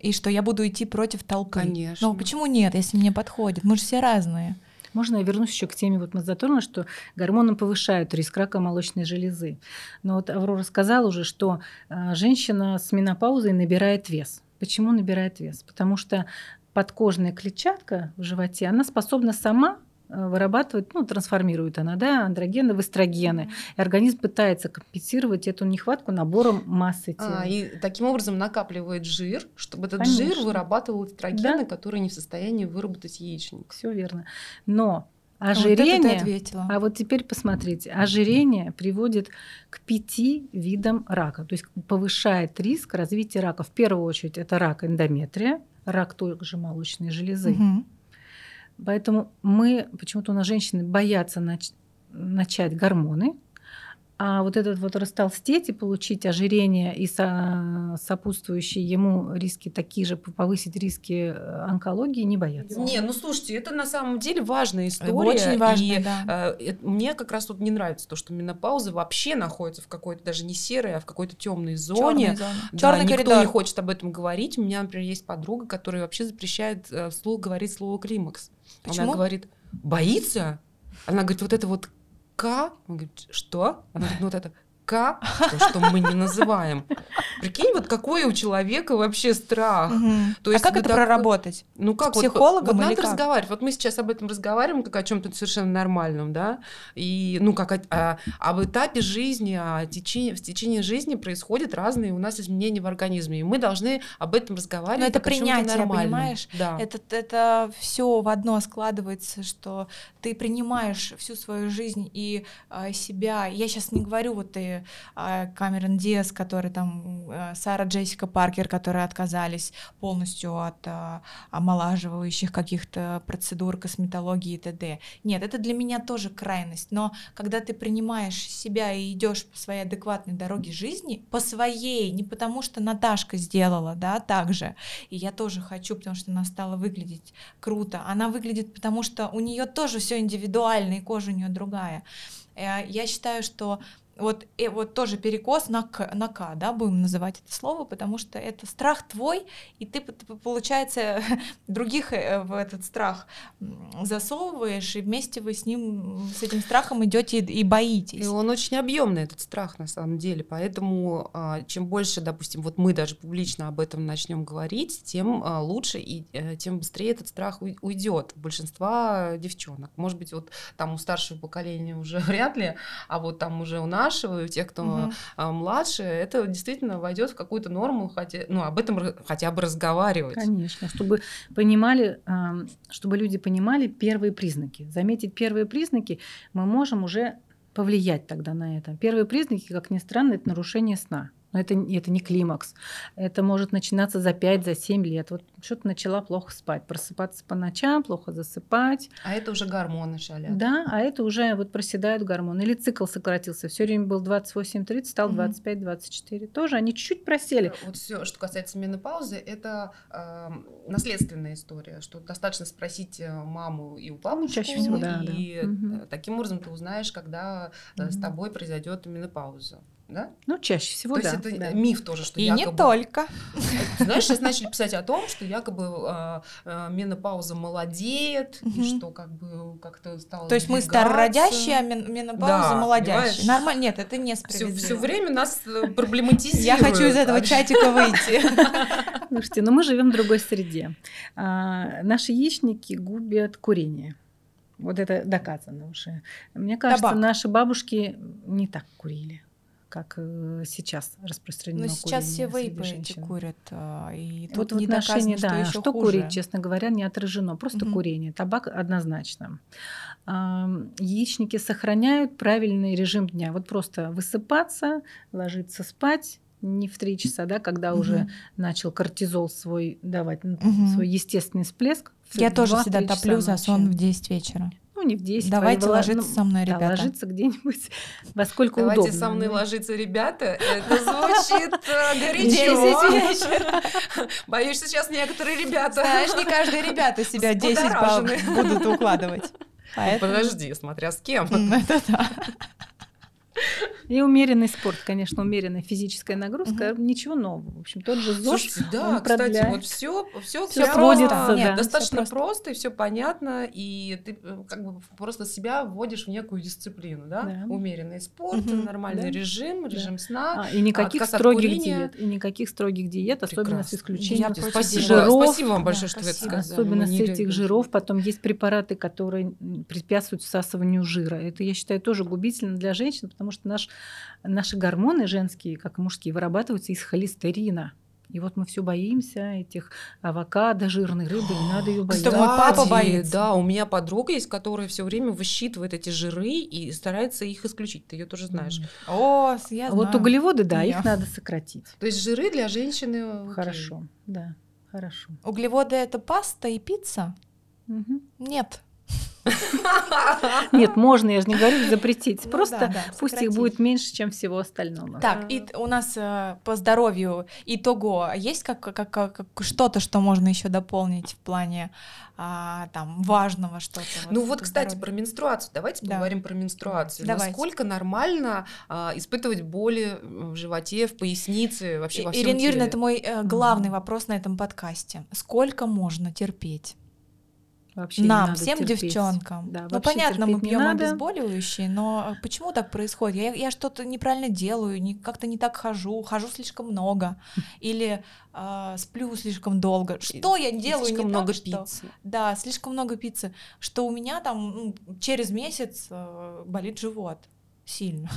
S3: и что я буду идти против толпы.
S2: Конечно.
S3: Но почему нет, если мне подходит? Мы же все разные.
S1: Можно я вернусь еще к теме, вот мы затронули, что гормоны повышают риск рака молочной железы. Но вот Аврора сказала уже, что а, женщина с менопаузой набирает вес. Почему набирает вес? Потому что подкожная клетчатка в животе, она способна сама э, вырабатывать, ну, трансформирует она, да, андрогены в эстрогены. И организм пытается компенсировать эту нехватку набором массы тела.
S2: А, и таким образом накапливает жир, чтобы этот Конечно. жир вырабатывал эстрогены, да? которые не в состоянии выработать яичник.
S1: Все верно. Но Ожирение, вот а вот теперь посмотрите, ожирение приводит к пяти видам рака, то есть повышает риск развития рака. В первую очередь это рак эндометрия, рак той же молочной железы. Угу. Поэтому мы, почему-то у нас женщины боятся нач- начать гормоны, а вот этот вот растолстеть и получить ожирение и со, сопутствующие ему риски такие же, повысить риски э, онкологии, не боятся.
S2: Не, ну слушайте, это на самом деле важная история.
S3: Очень важная, и, да.
S2: Э, мне как раз тут не нравится то, что менопауза вообще находится в какой-то даже не серой, а в какой-то темной зоне.
S3: зоне.
S2: Да,
S3: Черный
S2: никто
S3: коридор.
S2: не хочет об этом говорить. У меня, например, есть подруга, которая вообще запрещает э, вслух говорить слово климакс. Почему? Она говорит, боится? Она говорит, вот это вот к, он говорит, что? Она говорит, ну вот это К, то, что мы не называем. Прикинь, вот какой у человека вообще страх.
S3: Угу. То есть, а как это такой... проработать?
S2: Ну как
S3: С психологом
S2: вот, вот
S3: или
S2: надо
S3: как?
S2: разговаривать. Вот мы сейчас об этом разговариваем как о чем-то совершенно нормальном, да, и ну как о, о, об этапе жизни, о течении, в течение жизни происходят разные у нас изменения в организме, и мы должны об этом разговаривать. Но
S3: это принятие, понимаешь?
S2: Да.
S3: Это это все в одно складывается, что ты принимаешь всю свою жизнь и э, себя. Я сейчас не говорю вот и Камерон Диас, который там э, Сара Джессика Паркер, которые отказались полностью от э, омолаживающих каких-то процедур, косметологии и т.д. Нет, это для меня тоже крайность. Но когда ты принимаешь себя и идешь по своей адекватной дороге жизни, по своей, не потому что Наташка сделала, да, так же, и я тоже хочу, потому что она стала выглядеть круто. Она выглядит, потому что у нее тоже все индивидуально, и кожа у нее другая. Э, я считаю, что вот, и вот тоже перекос на к, на к, да, будем называть это слово, потому что это страх твой, и ты, получается, других э, в этот страх засовываешь, и вместе вы с ним, с этим страхом идете и, и боитесь. И
S2: он очень объемный, этот страх, на самом деле, поэтому а, чем больше, допустим, вот мы даже публично об этом начнем говорить, тем а, лучше и а, тем быстрее этот страх уйдет. У большинства девчонок. Может быть, вот там у старшего поколения уже вряд ли, а вот там уже у нас нашего, и у тех, кто угу. младше, это действительно войдет в какую-то норму, хотя, ну, об этом хотя бы разговаривать.
S1: Конечно, чтобы понимали, чтобы люди понимали первые признаки. Заметить первые признаки мы можем уже повлиять тогда на это. Первые признаки, как ни странно, это нарушение сна. Но это, это не климакс. Это может начинаться за 5-7 за 7 лет. Вот что-то начала плохо спать, просыпаться по ночам, плохо засыпать.
S2: А это уже гормоны шалят.
S1: Да, а это уже вот проседают гормоны. Или цикл сократился. Все время был 28-30, стал 25-24. Тоже они чуть-чуть просели.
S2: Вот все, что касается менопаузы, это э, наследственная история, что достаточно спросить э, маму и у бабушки.
S1: Чаще всего, да.
S2: И да. Угу. таким образом ты узнаешь, когда угу. с тобой произойдет менопауза да?
S1: Ну, чаще всего,
S2: То
S1: да.
S2: есть это
S1: да.
S2: миф тоже, что
S3: И
S2: якобы...
S3: не только.
S2: Знаешь, сейчас начали писать о том, что якобы э, э, менопауза молодеет, угу. и что как бы как-то стало
S3: То есть мы старородящие, а менопауза да, молодящие. Нормально? Нет, это не справедливо.
S2: Все время нас э, проблематизируют.
S3: Я хочу из этого чатика выйти.
S1: Слушайте, но мы живем в другой среде. А, наши яичники губят курение. Вот это доказано уже. Мне кажется,
S3: Табак.
S1: наши бабушки не так курили как э, сейчас распространено.
S3: Но сейчас все вейпы эти курят. А, и тут
S1: вот
S3: в
S1: отношении,
S3: доказано,
S1: да,
S3: что,
S1: что
S3: хуже.
S1: курить, честно говоря, не отражено. Просто угу. курение. Табак однозначно. Яичники сохраняют правильный режим дня. Вот просто высыпаться, ложиться спать, не в три часа, да, когда угу. уже начал кортизол свой давать, угу. свой естественный всплеск.
S3: Я тоже всегда топлю за сон в 10 вечера.
S1: Ну, не в 10.
S3: Давайте а ложиться ну, со мной, ребята.
S1: Да, ложиться где-нибудь во сколько
S2: Давайте
S1: удобно.
S2: со мной ложиться, ребята. Это звучит э, горячо. Боюсь, что сейчас некоторые ребята...
S3: Знаешь, не каждые ребята себя 10 будут укладывать.
S2: Подожди, смотря с кем.
S3: Это да.
S1: И умеренный спорт, конечно, умеренная физическая нагрузка, угу. ничего нового. В общем, тот же ЗОЖ.
S2: Слушайте, да, кстати, продляет. вот все, все,
S1: все сводится,
S2: Нет,
S1: да.
S2: достаточно все просто и все понятно, и ты э, как бы просто себя вводишь в некую дисциплину, да? да. Умеренный спорт, угу. нормальный да. режим, режим да. сна,
S1: а, и никаких строгих диет, и никаких строгих диет, Прекрасно. особенно с исключением
S2: Я спасибо. жиров. Спасибо вам большое, да, что спасибо. вы это сказали.
S1: Особенно Мы с этих жиров, потом есть препараты, которые препятствуют всасыванию жира. Это я считаю тоже губительно для женщин, потому что наш наши гормоны женские, как и мужские, вырабатываются из холестерина. И вот мы все боимся этих авокадо, жирной рыбы, не надо ее бояться.
S3: Что мой папа боится.
S2: Да, у меня подруга есть, которая все время высчитывает эти жиры и старается их исключить. Ты ее тоже знаешь.
S3: Mm. О, я
S1: Вот
S3: знаю.
S1: углеводы, да, я. их надо сократить.
S2: То есть жиры для женщины
S1: хорошо, да, хорошо.
S3: Углеводы это паста и пицца?
S1: Угу.
S3: Нет.
S1: Нет, можно, я же не говорю запретить.
S3: Ну,
S1: Просто
S3: да, да,
S1: пусть
S3: сократить.
S1: их будет меньше, чем всего остального.
S3: Так, и у нас э, по здоровью итого есть как, как, как что-то, что можно еще дополнить в плане а, там важного что-то?
S2: Ну вот, кстати, про менструацию. Давайте да. поговорим про менструацию.
S3: Давайте.
S2: Насколько нормально а, испытывать боли в животе, в пояснице, вообще во всем
S3: Ирина? Юрьевна, это мой э, главный mm-hmm. вопрос на этом подкасте. Сколько можно терпеть?
S1: Вообще
S3: Нам, всем терпеть. девчонкам.
S1: Да,
S3: ну понятно, мы пьем обезболивающие, но почему так происходит? Я, я что-то неправильно делаю, не, как-то не так хожу, хожу слишком много, или э, сплю слишком долго. Что я делаю
S2: слишком
S3: не
S2: много
S3: так,
S2: пиццы.
S3: Что, да, слишком много пиццы, что у меня там ну, через месяц э, болит живот сильно.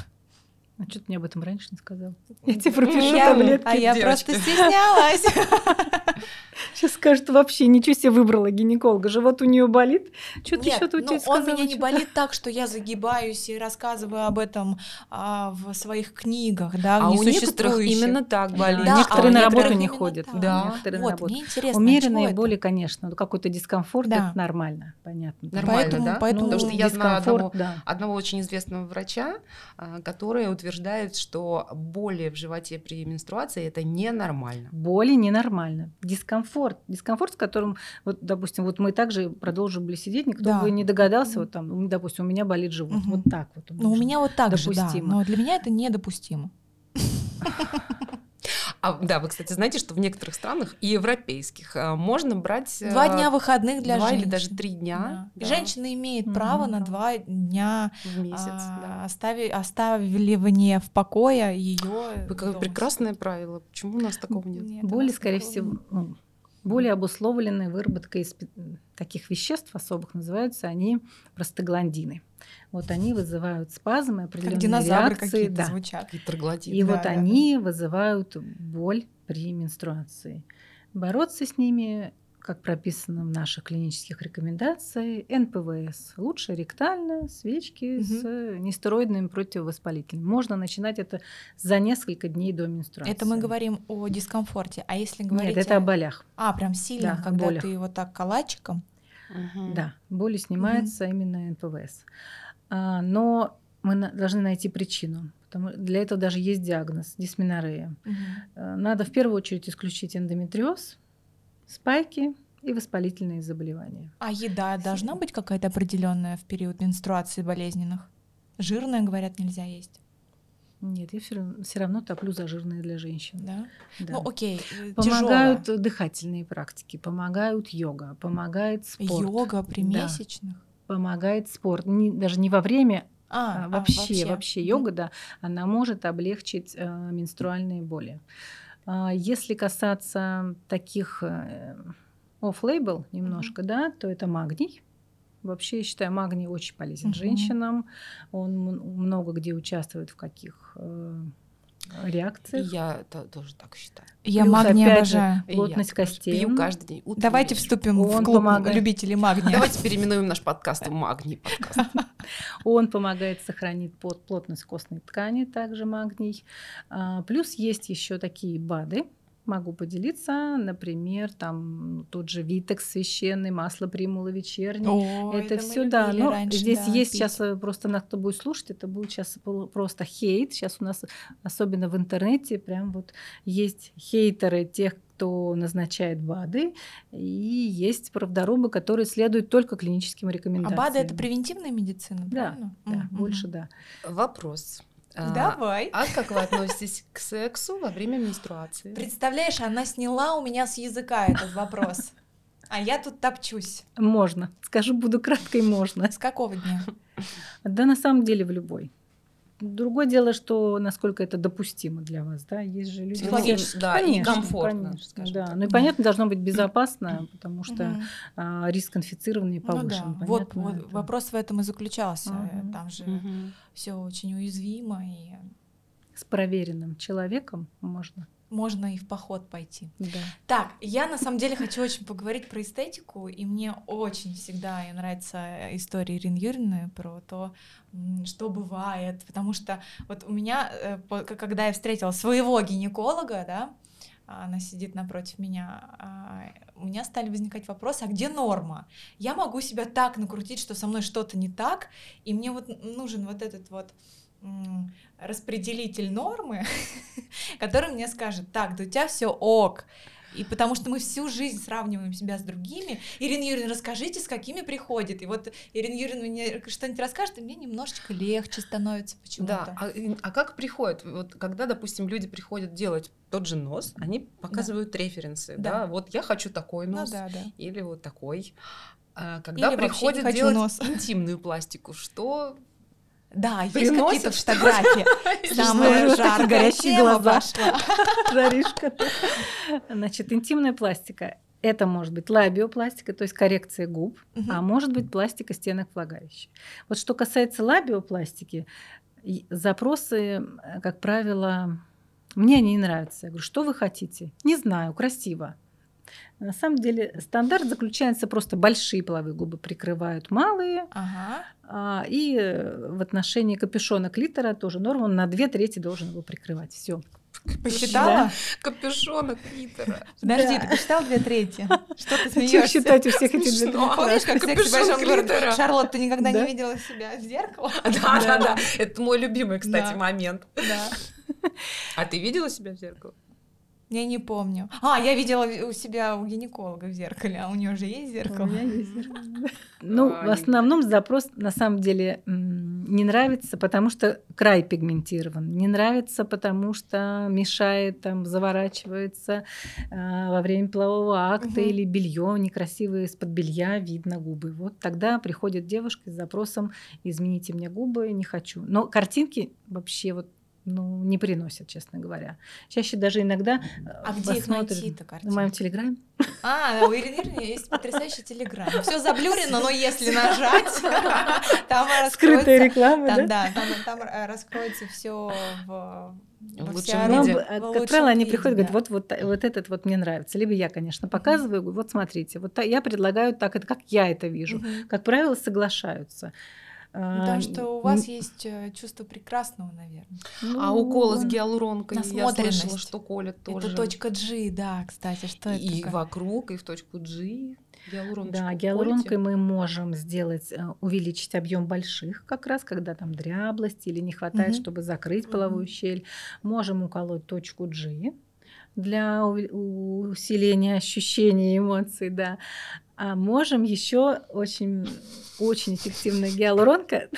S1: А что ты мне об этом раньше не сказал? Я тебе пропишу
S3: я,
S1: таблетки.
S3: А я просто стеснялась.
S1: Сейчас скажут, вообще ничего себе выбрала гинеколога. Живот у нее болит. Что ты еще тут
S3: ну,
S1: сказала?
S3: Он меня не болит так, что я загибаюсь и рассказываю об этом а, в своих книгах, да,
S2: а у некоторых именно так болит.
S1: Да, некоторые а на работу не ходят.
S3: Так. Да.
S1: Некоторые
S3: вот,
S1: на работу.
S3: мне интересно,
S1: Умеренные
S3: а
S1: боли, конечно, какой-то дискомфорт,
S3: да.
S1: это нормально, понятно.
S2: Нормально,
S3: поэтому,
S2: да?
S3: Поэтому
S2: Потому что я знаю одного,
S1: да.
S2: одного очень известного врача, который утверждает, что боли в животе при менструации это ненормально.
S1: Боли ненормально. Дискомфорт. Дискомфорт, с которым, вот, допустим, вот мы также продолжим были сидеть, никто
S3: да.
S1: бы не догадался, вот там, допустим, у меня болит живот.
S3: Угу.
S1: Вот так вот.
S3: Ну, у меня вот так
S1: допустимо.
S3: же, да. Но для меня это недопустимо.
S2: А, да, вы, кстати, знаете, что в некоторых странах и европейских а, можно брать
S3: два дня выходных для
S2: два
S3: женщин.
S2: или даже три дня.
S3: Да. Да. Женщина имеет mm-hmm. право на два дня
S2: в месяц.
S3: А,
S2: да.
S3: остави, оставили в покое ее.
S2: Какое прекрасное правило. Почему у нас такого нет?
S1: нет Боли, скорее всего, Боли обусловлены выработкой таких веществ особых, называются они простагландины. Вот они вызывают спазмы, определенные как динозавры реакции. Да. звучат. И, и да, вот да, они да. вызывают боль при менструации. Бороться с ними как прописано в наших клинических рекомендациях, НПВС. Лучше ректально, свечки угу. с нестероидными противовоспалительными. Можно начинать это за несколько дней до менструации.
S3: Это мы говорим о дискомфорте. А если говорить...
S1: Нет, это о болях.
S3: А, прям сильно, да, когда болях. ты вот так калачиком?
S1: Угу. Да, боли снимаются угу. именно НПВС. А, но мы на, должны найти причину. Потому, для этого даже есть диагноз дисменорея. Угу. Надо в первую очередь исключить эндометриоз, спайки и воспалительные заболевания.
S3: А еда должна быть какая-то определенная в период менструации болезненных? Жирная, говорят, нельзя есть.
S1: Нет, я все равно топлю за жирные для женщин.
S3: Да? да. Ну, окей.
S1: Э, помогают тяжело. дыхательные практики, помогают йога, помогает спорт.
S3: Йога при месячных? Да.
S1: Помогает спорт. Не, даже не во время, а, а вообще, а, вообще, вообще йога, да, она может облегчить э, менструальные боли. А, если касаться таких э, off-label немножко, mm-hmm. да, то это магний. Вообще, я считаю, магний очень полезен mm-hmm. женщинам. Он много где участвует в каких реакциях.
S2: Я это тоже так считаю.
S3: Я Плюс, магний обожаю.
S1: Же, плотность я костей.
S2: Пью каждый день.
S3: Утром Давайте вступим Он в клуб помогает. любителей магния.
S2: Давайте переименуем наш подкаст в магний подкаст.
S1: Он помогает сохранить плотность костной ткани, также магний. А, плюс есть еще такие БАДы, Могу поделиться, например, там тот же Витекс священный, масло примула вечерний. О, это, это все, да. Но раньше, здесь да, есть пить. сейчас э, просто на кто будет слушать, это будет сейчас просто хейт. Сейчас у нас, особенно в интернете, прям вот есть хейтеры тех, кто назначает БАДы, и есть правдорубы, которые следуют только клиническим рекомендациям.
S3: А БАДы это превентивная медицина,
S1: да, правильно? Да, mm-hmm. больше да.
S2: Вопрос.
S3: А, Давай.
S2: А, а как вы относитесь к сексу во время менструации?
S3: Представляешь, она сняла у меня с языка этот вопрос. А я тут топчусь.
S1: Можно. Скажу, буду краткой, можно.
S3: С какого дня?
S1: Да на самом деле в любой. Другое дело, что насколько это допустимо для вас, да, есть же люди.
S2: Логично, да, конечно, и комфортно,
S1: конечно, да. Так. Ну и понятно, должно быть безопасно, потому что угу. а, риск инфицирования повышен. Ну, да.
S3: Вот, вот это. вопрос в этом и заключался. Угу. Там же угу. все очень уязвимо и
S1: с проверенным человеком можно
S3: можно и в поход пойти.
S1: Да.
S3: Так, я на самом деле хочу очень поговорить про эстетику, и мне очень всегда нравится история Ирины Юрьевны про то, что бывает, потому что вот у меня, э, когда я встретила своего гинеколога, да, она сидит напротив меня, а, у меня стали возникать вопросы, а где норма? Я могу себя так накрутить, что со мной что-то не так, и мне вот нужен вот этот вот распределитель нормы, который мне скажет, так, да у тебя все ок, и потому что мы всю жизнь сравниваем себя с другими. Ирина Юрьевна, расскажите, с какими приходит. И вот Ирина Юрьевна мне что-нибудь расскажет, и мне немножечко легче становится почему-то.
S2: Да, а, а как приходит? Вот когда, допустим, люди приходят делать тот же нос, они показывают да. референсы. Да. да, вот я хочу такой ну нос, ну, да, да. или вот такой. А когда Или приходят делать нос. интимную пластику, что
S3: да, есть какие-то фотографии. Самая жаркая горячие глаза.
S1: Жаришка. Значит, интимная пластика. Это может быть лабиопластика, то есть коррекция губ, угу. а может быть пластика стенок влагалища. Вот что касается лабиопластики, запросы, как правило, мне они не нравятся. Я говорю, что вы хотите? Не знаю, красиво. На самом деле стандарт заключается просто большие половые губы прикрывают малые,
S3: ага.
S1: А, и э, в отношении капюшона клитора тоже норма, он на две трети должен его прикрывать. Все.
S3: Посчитала? Да.
S2: Капюшона клитора.
S3: Подожди, да. ты посчитал две трети? Что ты смеешься?
S1: считать у всех эти две трети?
S3: Помнишь, как большом городе? Шарлотта, ты никогда не видела себя в зеркало?
S2: Да, да, да. Это мой любимый, кстати, момент.
S3: Да.
S2: А ты видела себя в зеркало?
S3: Я не помню. А, я видела у себя у гинеколога в зеркале, а у нее же есть зеркало? У
S1: меня есть зеркало. Ну, в основном запрос на самом деле не нравится, потому что край пигментирован. Не нравится, потому что мешает, там, заворачивается а, во время полового акта или белье некрасивое из-под белья видно губы. Вот тогда приходит девушка с запросом «измените мне губы, не хочу». Но картинки вообще вот ну, не приносят, честно говоря. Чаще даже иногда...
S3: А где их найти-то, картинки?
S1: В моем телеграме.
S3: А, у Ирины есть потрясающий телеграм. Все заблюрено, но если нажать, там
S1: Скрытая реклама,
S3: там,
S1: да?
S3: Да, там, там э, раскроется все в
S2: лучшем виде.
S1: Ну, как правило, они приходят и говорят, вот, вот, вот этот вот мне нравится. Либо я, конечно, показываю, вот смотрите, вот я предлагаю так, это как я это вижу. Как правило, соглашаются.
S3: Потому что у вас есть э, чувство прекрасного, наверное.
S2: Ну, а уколы с гиалуронкой, я слышала, что колят тоже.
S3: Это точка G, да, кстати, что это?
S2: И вокруг, и в точку G.
S1: Да, гиалуронкой мы можем сделать, э, увеличить объем больших, как раз, когда там дряблость или не хватает, угу. чтобы закрыть половую угу. щель. Можем уколоть точку G для усиления ощущений эмоций, да. А можем еще очень, очень эффективная гиалуронка.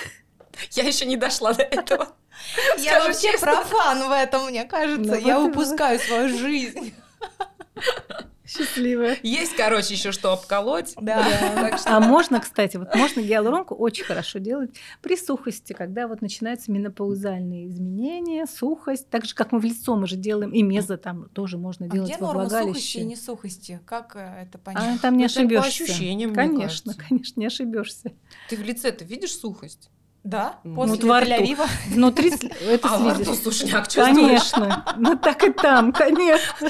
S2: Я еще не дошла до этого.
S3: Я вообще профан в этом, мне кажется. Я упускаю свою жизнь.
S1: Счастливая.
S2: Есть, короче, еще что обколоть.
S1: Да. да. Что... А можно, кстати, вот можно гиалуронку очень хорошо делать при сухости, когда вот начинаются менопаузальные изменения, сухость, так же, как мы в лицо мы же делаем, и мезо там тоже можно а делать
S3: где
S1: во
S3: влагалище. сухости и не сухости? Как э, это понять?
S1: А там не ошибешься.
S2: По ощущениям,
S1: Конечно, конечно, не ошибешься.
S2: Ты в лице ты видишь сухость?
S3: Да,
S1: после ну, Тель-Авива. Внутри это
S2: а слизистый. А сушняк
S1: чувствуешь? Конечно, ну так и там, конечно.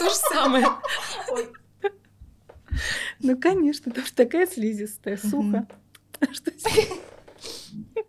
S2: То же самое.
S1: Ну, конечно, потому что такая слизистая, сухо. Что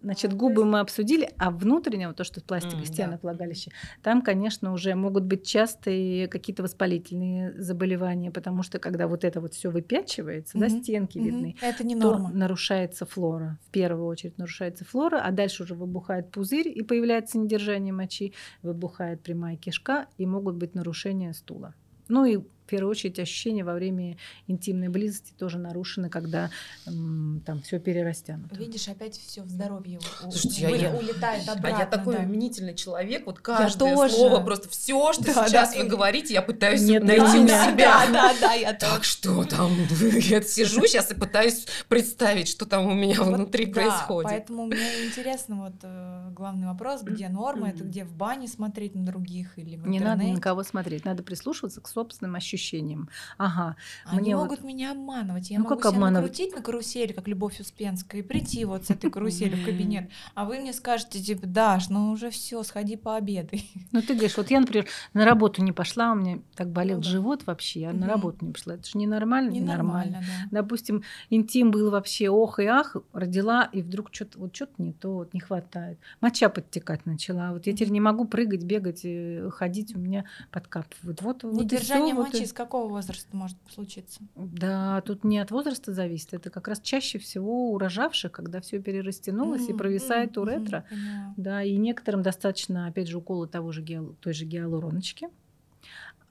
S1: Значит, губы мы обсудили, а внутреннее, вот то, что mm, стенах да. влагалища, там, конечно, уже могут быть частые какие-то воспалительные заболевания, потому что когда вот это вот все выпячивается, да, стенки видны,
S3: это не
S1: норма. нарушается флора. В первую очередь нарушается флора, а дальше уже выбухает пузырь и появляется недержание мочи, выбухает прямая кишка и могут быть нарушения стула. Ну и первую очередь ощущения во время интимной близости тоже нарушены, когда там все перерастянуто.
S3: Видишь, опять все в здоровье
S2: Слушайте, у, я, улетает обратно. А я такой да. мнительный человек, вот каждое
S3: тоже.
S2: слово, просто все, что да, сейчас да. вы говорите, я пытаюсь
S1: Нет,
S2: найти да, у себя.
S3: Да, да, да, я
S2: так что там, я сижу сейчас и пытаюсь представить, что там у меня вот, внутри
S3: да,
S2: происходит.
S3: Поэтому мне интересно вот э, главный вопрос, где нормы, это где в бане смотреть на других или в
S1: Не надо на кого смотреть, надо прислушиваться к собственным ощущениям ощущением. Ага.
S3: Они мне могут вот... меня обманывать. Я ну, могу как себя обманывать? накрутить на карусели, как Любовь Успенская, и прийти вот с этой карусели в кабинет. А вы мне скажете, типа, Даш, ну уже все, сходи пообедай.
S1: Ну ты говоришь, вот я, например, на работу не пошла, у меня так болел ну, живот вообще, я на работу не пошла. Это же ненормально.
S3: Ненормально,
S1: да. Допустим, интим был вообще ох и ах, родила, и вдруг что-то вот что-то не то, вот не хватает. Моча подтекать начала. Вот я теперь не могу прыгать, бегать, э, ходить, у меня подкапывает. Вот, вот
S3: Недержание
S1: вот
S3: мочи с какого возраста может случиться?
S1: Да, тут не от возраста зависит. Это как раз чаще всего у рожавших, когда все перерастянулось mm-hmm. и провисает mm-hmm. уретра. Mm-hmm. Да, и некоторым достаточно, опять же, укола того же гиал, той же гиалуроночки.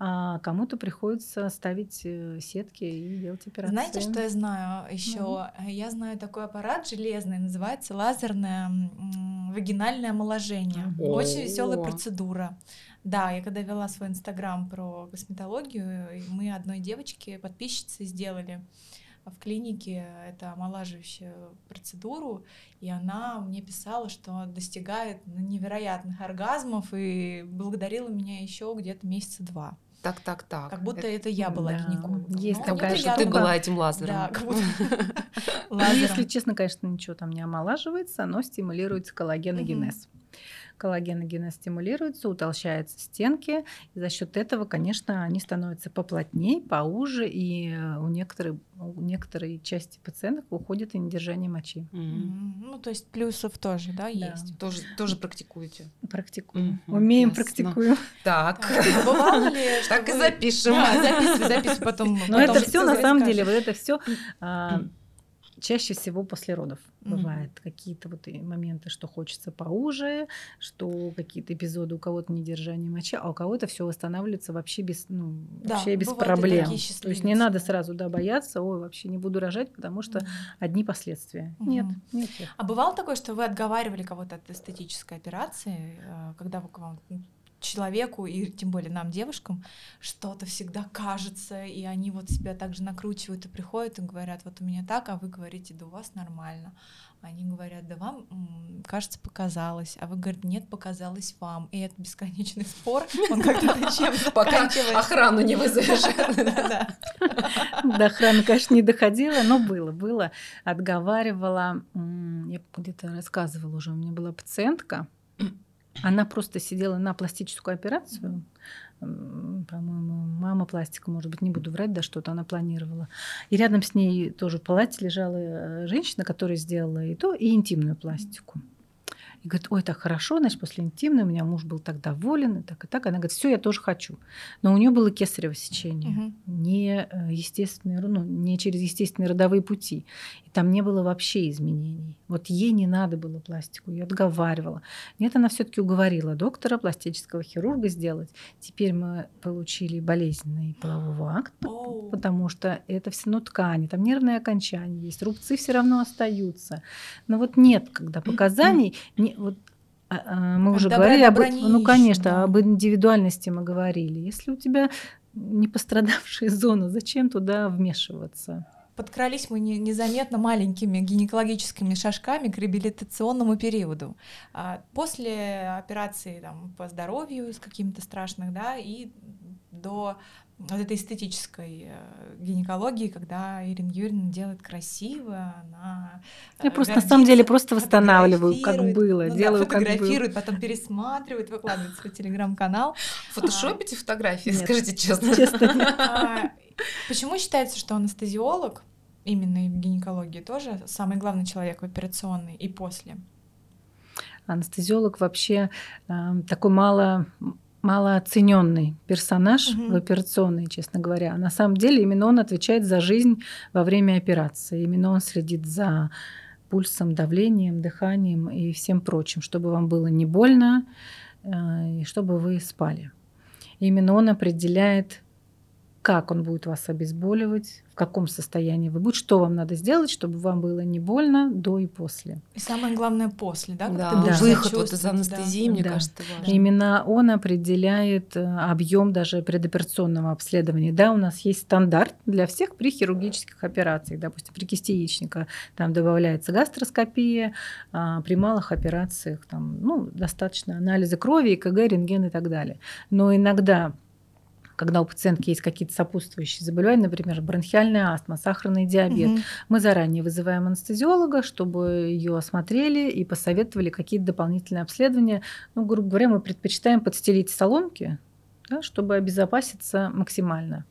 S1: А кому-то приходится ставить э, сетки и делать операции.
S3: Знаете, что я знаю еще? Mm-hmm. Я знаю такой аппарат железный, называется лазерное вагинальное омоложение. Mm-hmm. Очень веселая процедура. Да, я когда вела свой инстаграм про косметологию, мы одной девочке, подписчице, сделали в клинике это омолаживающую процедуру, и она мне писала, что достигает невероятных оргазмов и благодарила меня еще где-то месяца два.
S2: Так, так, так.
S3: Как будто это, это я была да. гинекологом.
S1: Есть ну, такая,
S2: что ты была этим лазером.
S3: Да, как будто
S1: Если честно, конечно, ничего там не омолаживается, но стимулируется коллагеногенез коллагеногенез стимулируется, утолщаются стенки, и за счет этого, конечно, они становятся поплотнее, поуже, и э, у некоторых у некоторой части пациентов уходит и недержание мочи.
S3: Mm-hmm. Ну, то есть плюсов тоже, да, да. есть?
S2: Тоже, тоже практикуете?
S1: Практикуем. Mm-hmm. Умеем, Ясно. практикуем.
S2: Так. Так и запишем.
S3: Записывай, записывай потом.
S1: Но это все на самом деле, вот это все чаще всего после родов mm-hmm. бывает какие-то вот моменты, что хочется поуже, что какие-то эпизоды у кого-то недержание мочи, а у кого-то все восстанавливается вообще без, ну, да, вообще без проблем. То есть не надо сразу да, бояться, ой, вообще не буду рожать, потому что mm-hmm. одни последствия. Mm-hmm. Нет, нет.
S3: А бывало такое, что вы отговаривали кого-то от эстетической операции, э, когда вы к вам человеку, и тем более нам, девушкам, что-то всегда кажется, и они вот себя также накручивают и приходят и говорят, вот у меня так, а вы говорите, да у вас нормально. Они говорят, да вам, кажется, показалось, а вы говорите, нет, показалось вам. И это бесконечный спор, он как-то чем
S2: Пока охрану не вызовешь.
S1: До охраны, конечно, не доходила, но было, было. Отговаривала, я где-то рассказывала уже, у меня была пациентка, она просто сидела на пластическую операцию. По-моему, мама пластика, может быть, не буду врать, да, что-то она планировала. И рядом с ней тоже в палате лежала э, женщина, которая сделала и то, и интимную пластику. И говорит, ой, так хорошо, значит, после интимной у меня муж был так доволен, и так, и так. Она говорит, все, я тоже хочу. Но у нее было кесарево сечение, угу. не, э, естественные, ну, не через естественные родовые пути. И там не было вообще изменений. Вот ей не надо было пластику, ее отговаривала. Нет, она все-таки уговорила доктора, пластического хирурга сделать. Теперь мы получили болезненный половой акт, oh. потому что это все равно ткани, там нервные окончания есть, рубцы все равно остаются. Но вот нет, когда показаний, не, вот а, а, мы уже добра, говорили об, ну конечно, да. об индивидуальности мы говорили. Если у тебя не пострадавшая зона, зачем туда вмешиваться?
S3: Подкрались мы незаметно маленькими гинекологическими шажками к реабилитационному периоду. А, после операции там, по здоровью с какими-то страшных, да, и до вот этой эстетической э, гинекологии, когда Ирина Юрьевна делает красиво, она
S1: Я э, просто на самом деле просто восстанавливаю, как было, ну, делаю
S3: да, фотографирует, как было. потом пересматривает, выкладывает свой телеграм-канал.
S2: Фотошопите а, фотографии, нет, скажите честно.
S3: честно а, почему считается, что анестезиолог, именно и в гинекологии тоже, самый главный человек в операционной и после?
S1: Анестезиолог вообще э, такой мало малооцененный персонаж угу. в операционной, честно говоря. На самом деле именно он отвечает за жизнь во время операции. Именно он следит за пульсом, давлением, дыханием и всем прочим, чтобы вам было не больно э, и чтобы вы спали. Именно он определяет, как он будет вас обезболивать, каком состоянии вы будете, что вам надо сделать, чтобы вам было не больно до и после.
S3: И самое главное после, да?
S2: да. да. Выход вот из анестезии, да. мне да. кажется, важно.
S1: Именно он определяет э, объем даже предоперационного обследования. Да, у нас есть стандарт для всех при хирургических операциях. Допустим, при кисти яичника там добавляется гастроскопия, а при малых операциях там, ну, достаточно анализа крови, ЭКГ, рентген и так далее. Но иногда когда у пациентки есть какие-то сопутствующие заболевания, например, бронхиальная астма, сахарный диабет, угу. мы заранее вызываем анестезиолога, чтобы ее осмотрели и посоветовали какие-то дополнительные обследования. Ну, грубо говоря, мы предпочитаем подстелить соломки, да, чтобы обезопаситься максимально.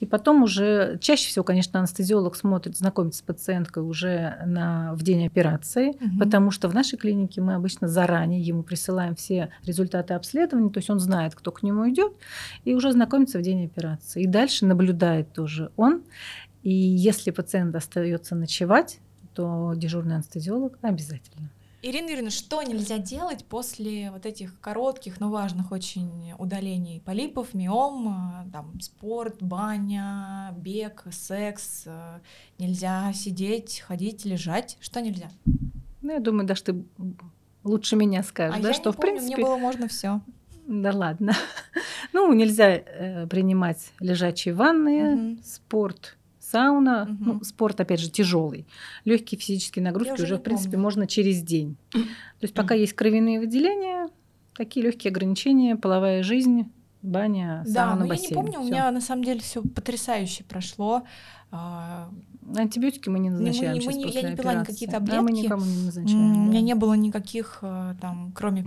S1: И потом уже, чаще всего, конечно, анестезиолог смотрит, знакомится с пациенткой уже на, в день операции, угу. потому что в нашей клинике мы обычно заранее ему присылаем все результаты обследования, то есть он знает, кто к нему идет, и уже знакомится в день операции. И дальше наблюдает тоже он. И если пациент остается ночевать, то дежурный анестезиолог обязательно.
S3: Ирина Юрьевна, что нельзя делать после вот этих коротких, но важных очень удалений полипов, миом, э, там, спорт, баня, бег, секс? Э, нельзя сидеть, ходить, лежать? Что нельзя?
S1: Ну, я думаю, даже ты лучше меня скажешь,
S3: а
S1: да,
S3: я
S1: что
S3: не
S1: в помню, принципе...
S3: Мне было можно все.
S1: Да ладно. ну, нельзя э, принимать лежачие ванны, угу. спорт, сауна, угу. ну, спорт, опять же, тяжелый. Легкие физические нагрузки уже, уже в принципе, помню. можно через день. То есть, пока есть кровяные выделения, такие легкие ограничения, половая жизнь, баня, сауна,
S3: да,
S1: бассейн.
S3: Да, я не помню, всё. у меня на самом деле все потрясающе прошло. А,
S1: Антибиотики мы не назначаем. Мы, мы,
S3: не, я не пила никакие таблетки.
S1: Да, мы никому не назначаем.
S3: У меня не было никаких, э, там, кроме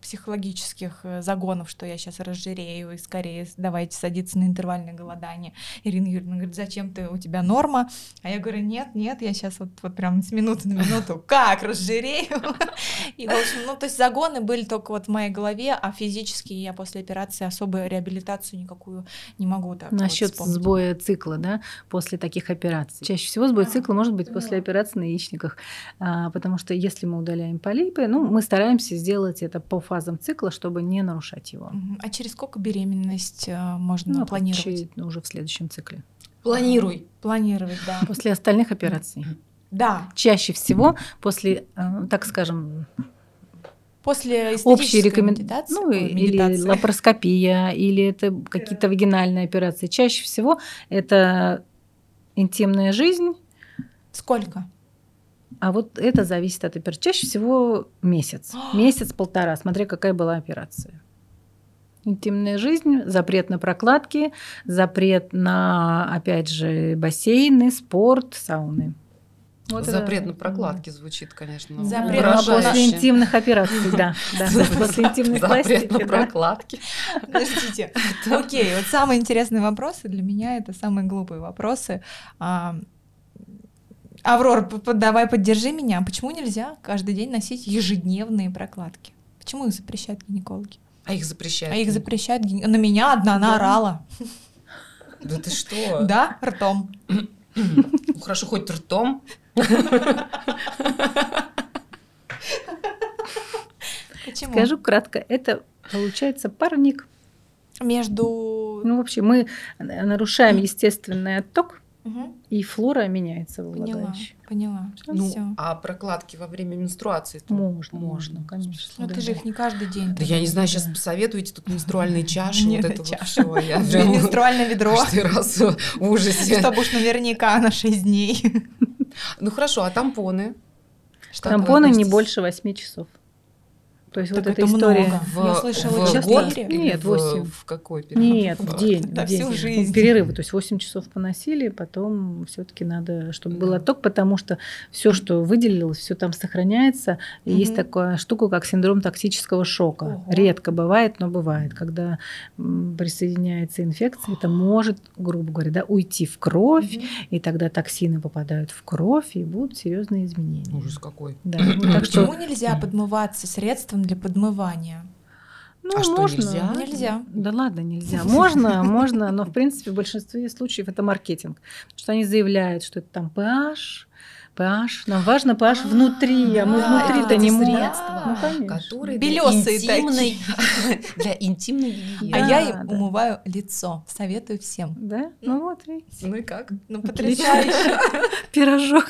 S3: психологических э, загонов, что я сейчас разжирею и скорее давайте садиться на интервальное голодание. Ирина Юрьевна говорит, зачем ты, у тебя норма? А я говорю, нет, нет, я сейчас вот, вот прям с минуты на минуту, как разжирею? И, в общем, ну, то есть загоны были только вот в моей голове, а физически я после операции особую реабилитацию никакую не могу так
S1: Насчет сбоя цикла, да, после таких операций Чаще всего сбой цикла может быть после операции на яичниках, а, потому что если мы удаляем полипы, ну, мы стараемся сделать это по фазам цикла, чтобы не нарушать его.
S3: А через сколько беременность а, можно ну, планировать? Чуть,
S1: ну, уже в следующем цикле.
S2: Планируй.
S3: Планировать, да.
S1: После остальных операций.
S3: Да.
S1: Чаще всего после, а, так скажем,
S3: После
S1: общие рекомендации, ну или лапароскопия, или это какие-то вагинальные операции. Чаще всего это интимная жизнь.
S3: Сколько?
S1: А вот это зависит от операции. Чаще всего месяц, месяц-полтора, смотря какая была операция. Интимная жизнь, запрет на прокладки, запрет на, опять же, бассейны, спорт, сауны.
S2: Вот Запрет это... на прокладки звучит, конечно.
S1: Запрет на после интимных операций, да. После интимных
S2: Запрет на прокладки.
S3: Подождите. Окей, вот самые интересные вопросы для меня это самые глупые вопросы. Аврор, давай поддержи меня. Почему нельзя каждый день носить ежедневные прокладки? Почему их запрещают гинекологи?
S2: А их запрещают?
S3: А их запрещают На меня одна она орала.
S2: Да ты что?
S3: Да, ртом.
S2: Ну, хорошо, хоть ртом.
S1: Почему? Скажу кратко, это получается парник.
S3: Между...
S1: Ну, вообще, мы нарушаем естественный отток, Угу. И флора меняется в влагалище.
S3: Поняла,
S2: поняла. Ну, Всё. а прокладки во время менструации?
S1: Можно, можно, конечно.
S3: Ну, ты же их не каждый день.
S2: Да я не знаю, сейчас посоветуете тут менструальные чаши, вот это
S3: чаша. вот Я Менструальное ведро.
S2: Каждый раз в ужасе.
S3: Чтобы уж наверняка на 6 дней.
S2: Ну хорошо, а тампоны?
S1: Тампоны не больше 8 часов. То есть так вот эта история.
S3: Много. В, Я слышала,
S2: в год?
S1: Нет, 8.
S2: В, в какой период?
S1: Нет, в день.
S3: Да,
S1: в день.
S3: всю жизнь.
S1: Перерывы. То есть 8 часов поносили, потом все-таки надо, чтобы да. был отток, потому что все, что выделилось, все там сохраняется. И угу. есть такая штука, как синдром токсического шока. Ого. Редко бывает, но бывает. Когда присоединяется инфекция, это может, грубо говоря, да, уйти в кровь, угу. и тогда токсины попадают в кровь, и будут серьезные изменения.
S2: Ужас какой.
S3: Да. так Почему что... нельзя подмываться средством для подмывания?
S1: Ну, а что, можно.
S3: Нельзя? Нельзя.
S1: Да ладно, нельзя. Можно, можно, но в принципе в большинстве случаев это маркетинг. Потому что они заявляют, что это там pH, pH. Нам важно pH внутри, а мы внутри-то не можем.
S2: Средства, ну, которые
S3: Белесые
S2: интимной, для интимной гигиены.
S3: А я им умываю лицо. Советую всем.
S1: Да? Ну вот,
S2: видите. Ну и как?
S3: Ну потрясающе.
S1: Пирожок.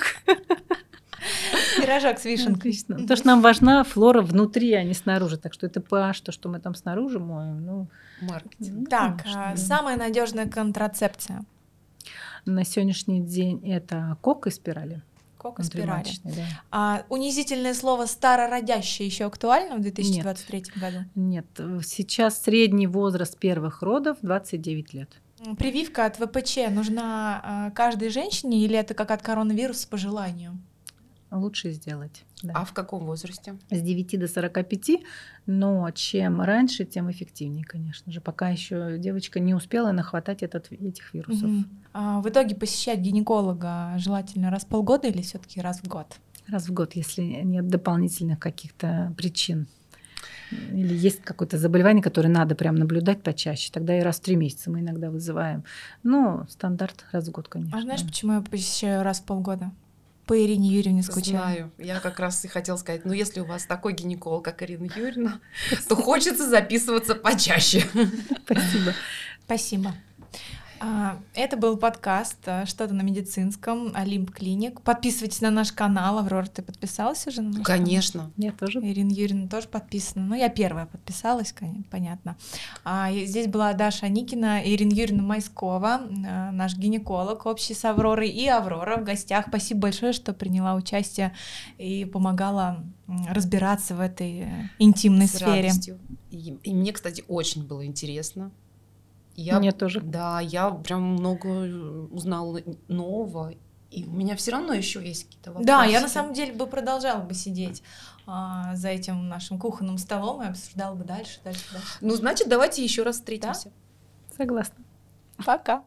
S3: Пирожок с вишенкой.
S1: Отлично. Потому что нам важна флора внутри, а не снаружи. Так что это pH, то, что мы там снаружи моем, ну...
S2: Маркетинг.
S3: Ну, так, а, самая надежная контрацепция?
S1: На сегодняшний день это кок и спирали.
S3: Кок и спирали. Да. А унизительное слово старородящее еще актуально в 2023
S1: Нет.
S3: году?
S1: Нет, сейчас средний возраст первых родов 29 лет.
S3: Прививка от ВПЧ нужна а, каждой женщине или это как от коронавируса по желанию?
S1: Лучше сделать.
S2: Да. А в каком возрасте?
S1: С 9 до 45, но чем раньше, тем эффективнее, конечно же, пока еще девочка не успела нахватать этот, этих вирусов. Угу.
S3: А в итоге посещать гинеколога желательно раз в полгода или все-таки раз в год?
S1: Раз в год, если нет дополнительных каких-то причин. Или есть какое-то заболевание, которое надо прям наблюдать почаще. Тогда и раз в три месяца мы иногда вызываем. Ну, стандарт раз в год, конечно.
S3: А знаешь, почему я посещаю раз в полгода? По Ирине Юрьевне скучаю.
S2: Знаю. Я как раз и хотела сказать, ну если у вас такой гинеколог, как Ирина Юрьевна, то хочется записываться почаще.
S1: Спасибо.
S3: Спасибо. А, это был подкаст а, «Что-то на медицинском», Олимп Клиник. Подписывайтесь на наш канал. Аврора, ты подписалась уже на наш
S2: Конечно.
S3: Канал?
S1: Я тоже.
S3: Ирина Юрьевна тоже подписана. Ну, я первая подписалась, понятно. А, здесь была Даша Никина, Ирина Юрьевна Майскова, а, наш гинеколог общий с Авророй, и Аврора в гостях. Спасибо большое, что приняла участие и помогала разбираться в этой э, интимной с сфере.
S2: Радостью. И, и мне, кстати, очень было интересно.
S1: Я, Мне тоже.
S2: Да, я прям много узнала нового. И у меня все равно еще есть какие-то вопросы.
S3: Да, я на самом деле бы продолжала бы сидеть а, за этим нашим кухонным столом и обсуждала бы дальше, дальше, дальше.
S2: Ну, значит, давайте еще раз встретимся.
S1: Да? Согласна.
S3: Пока.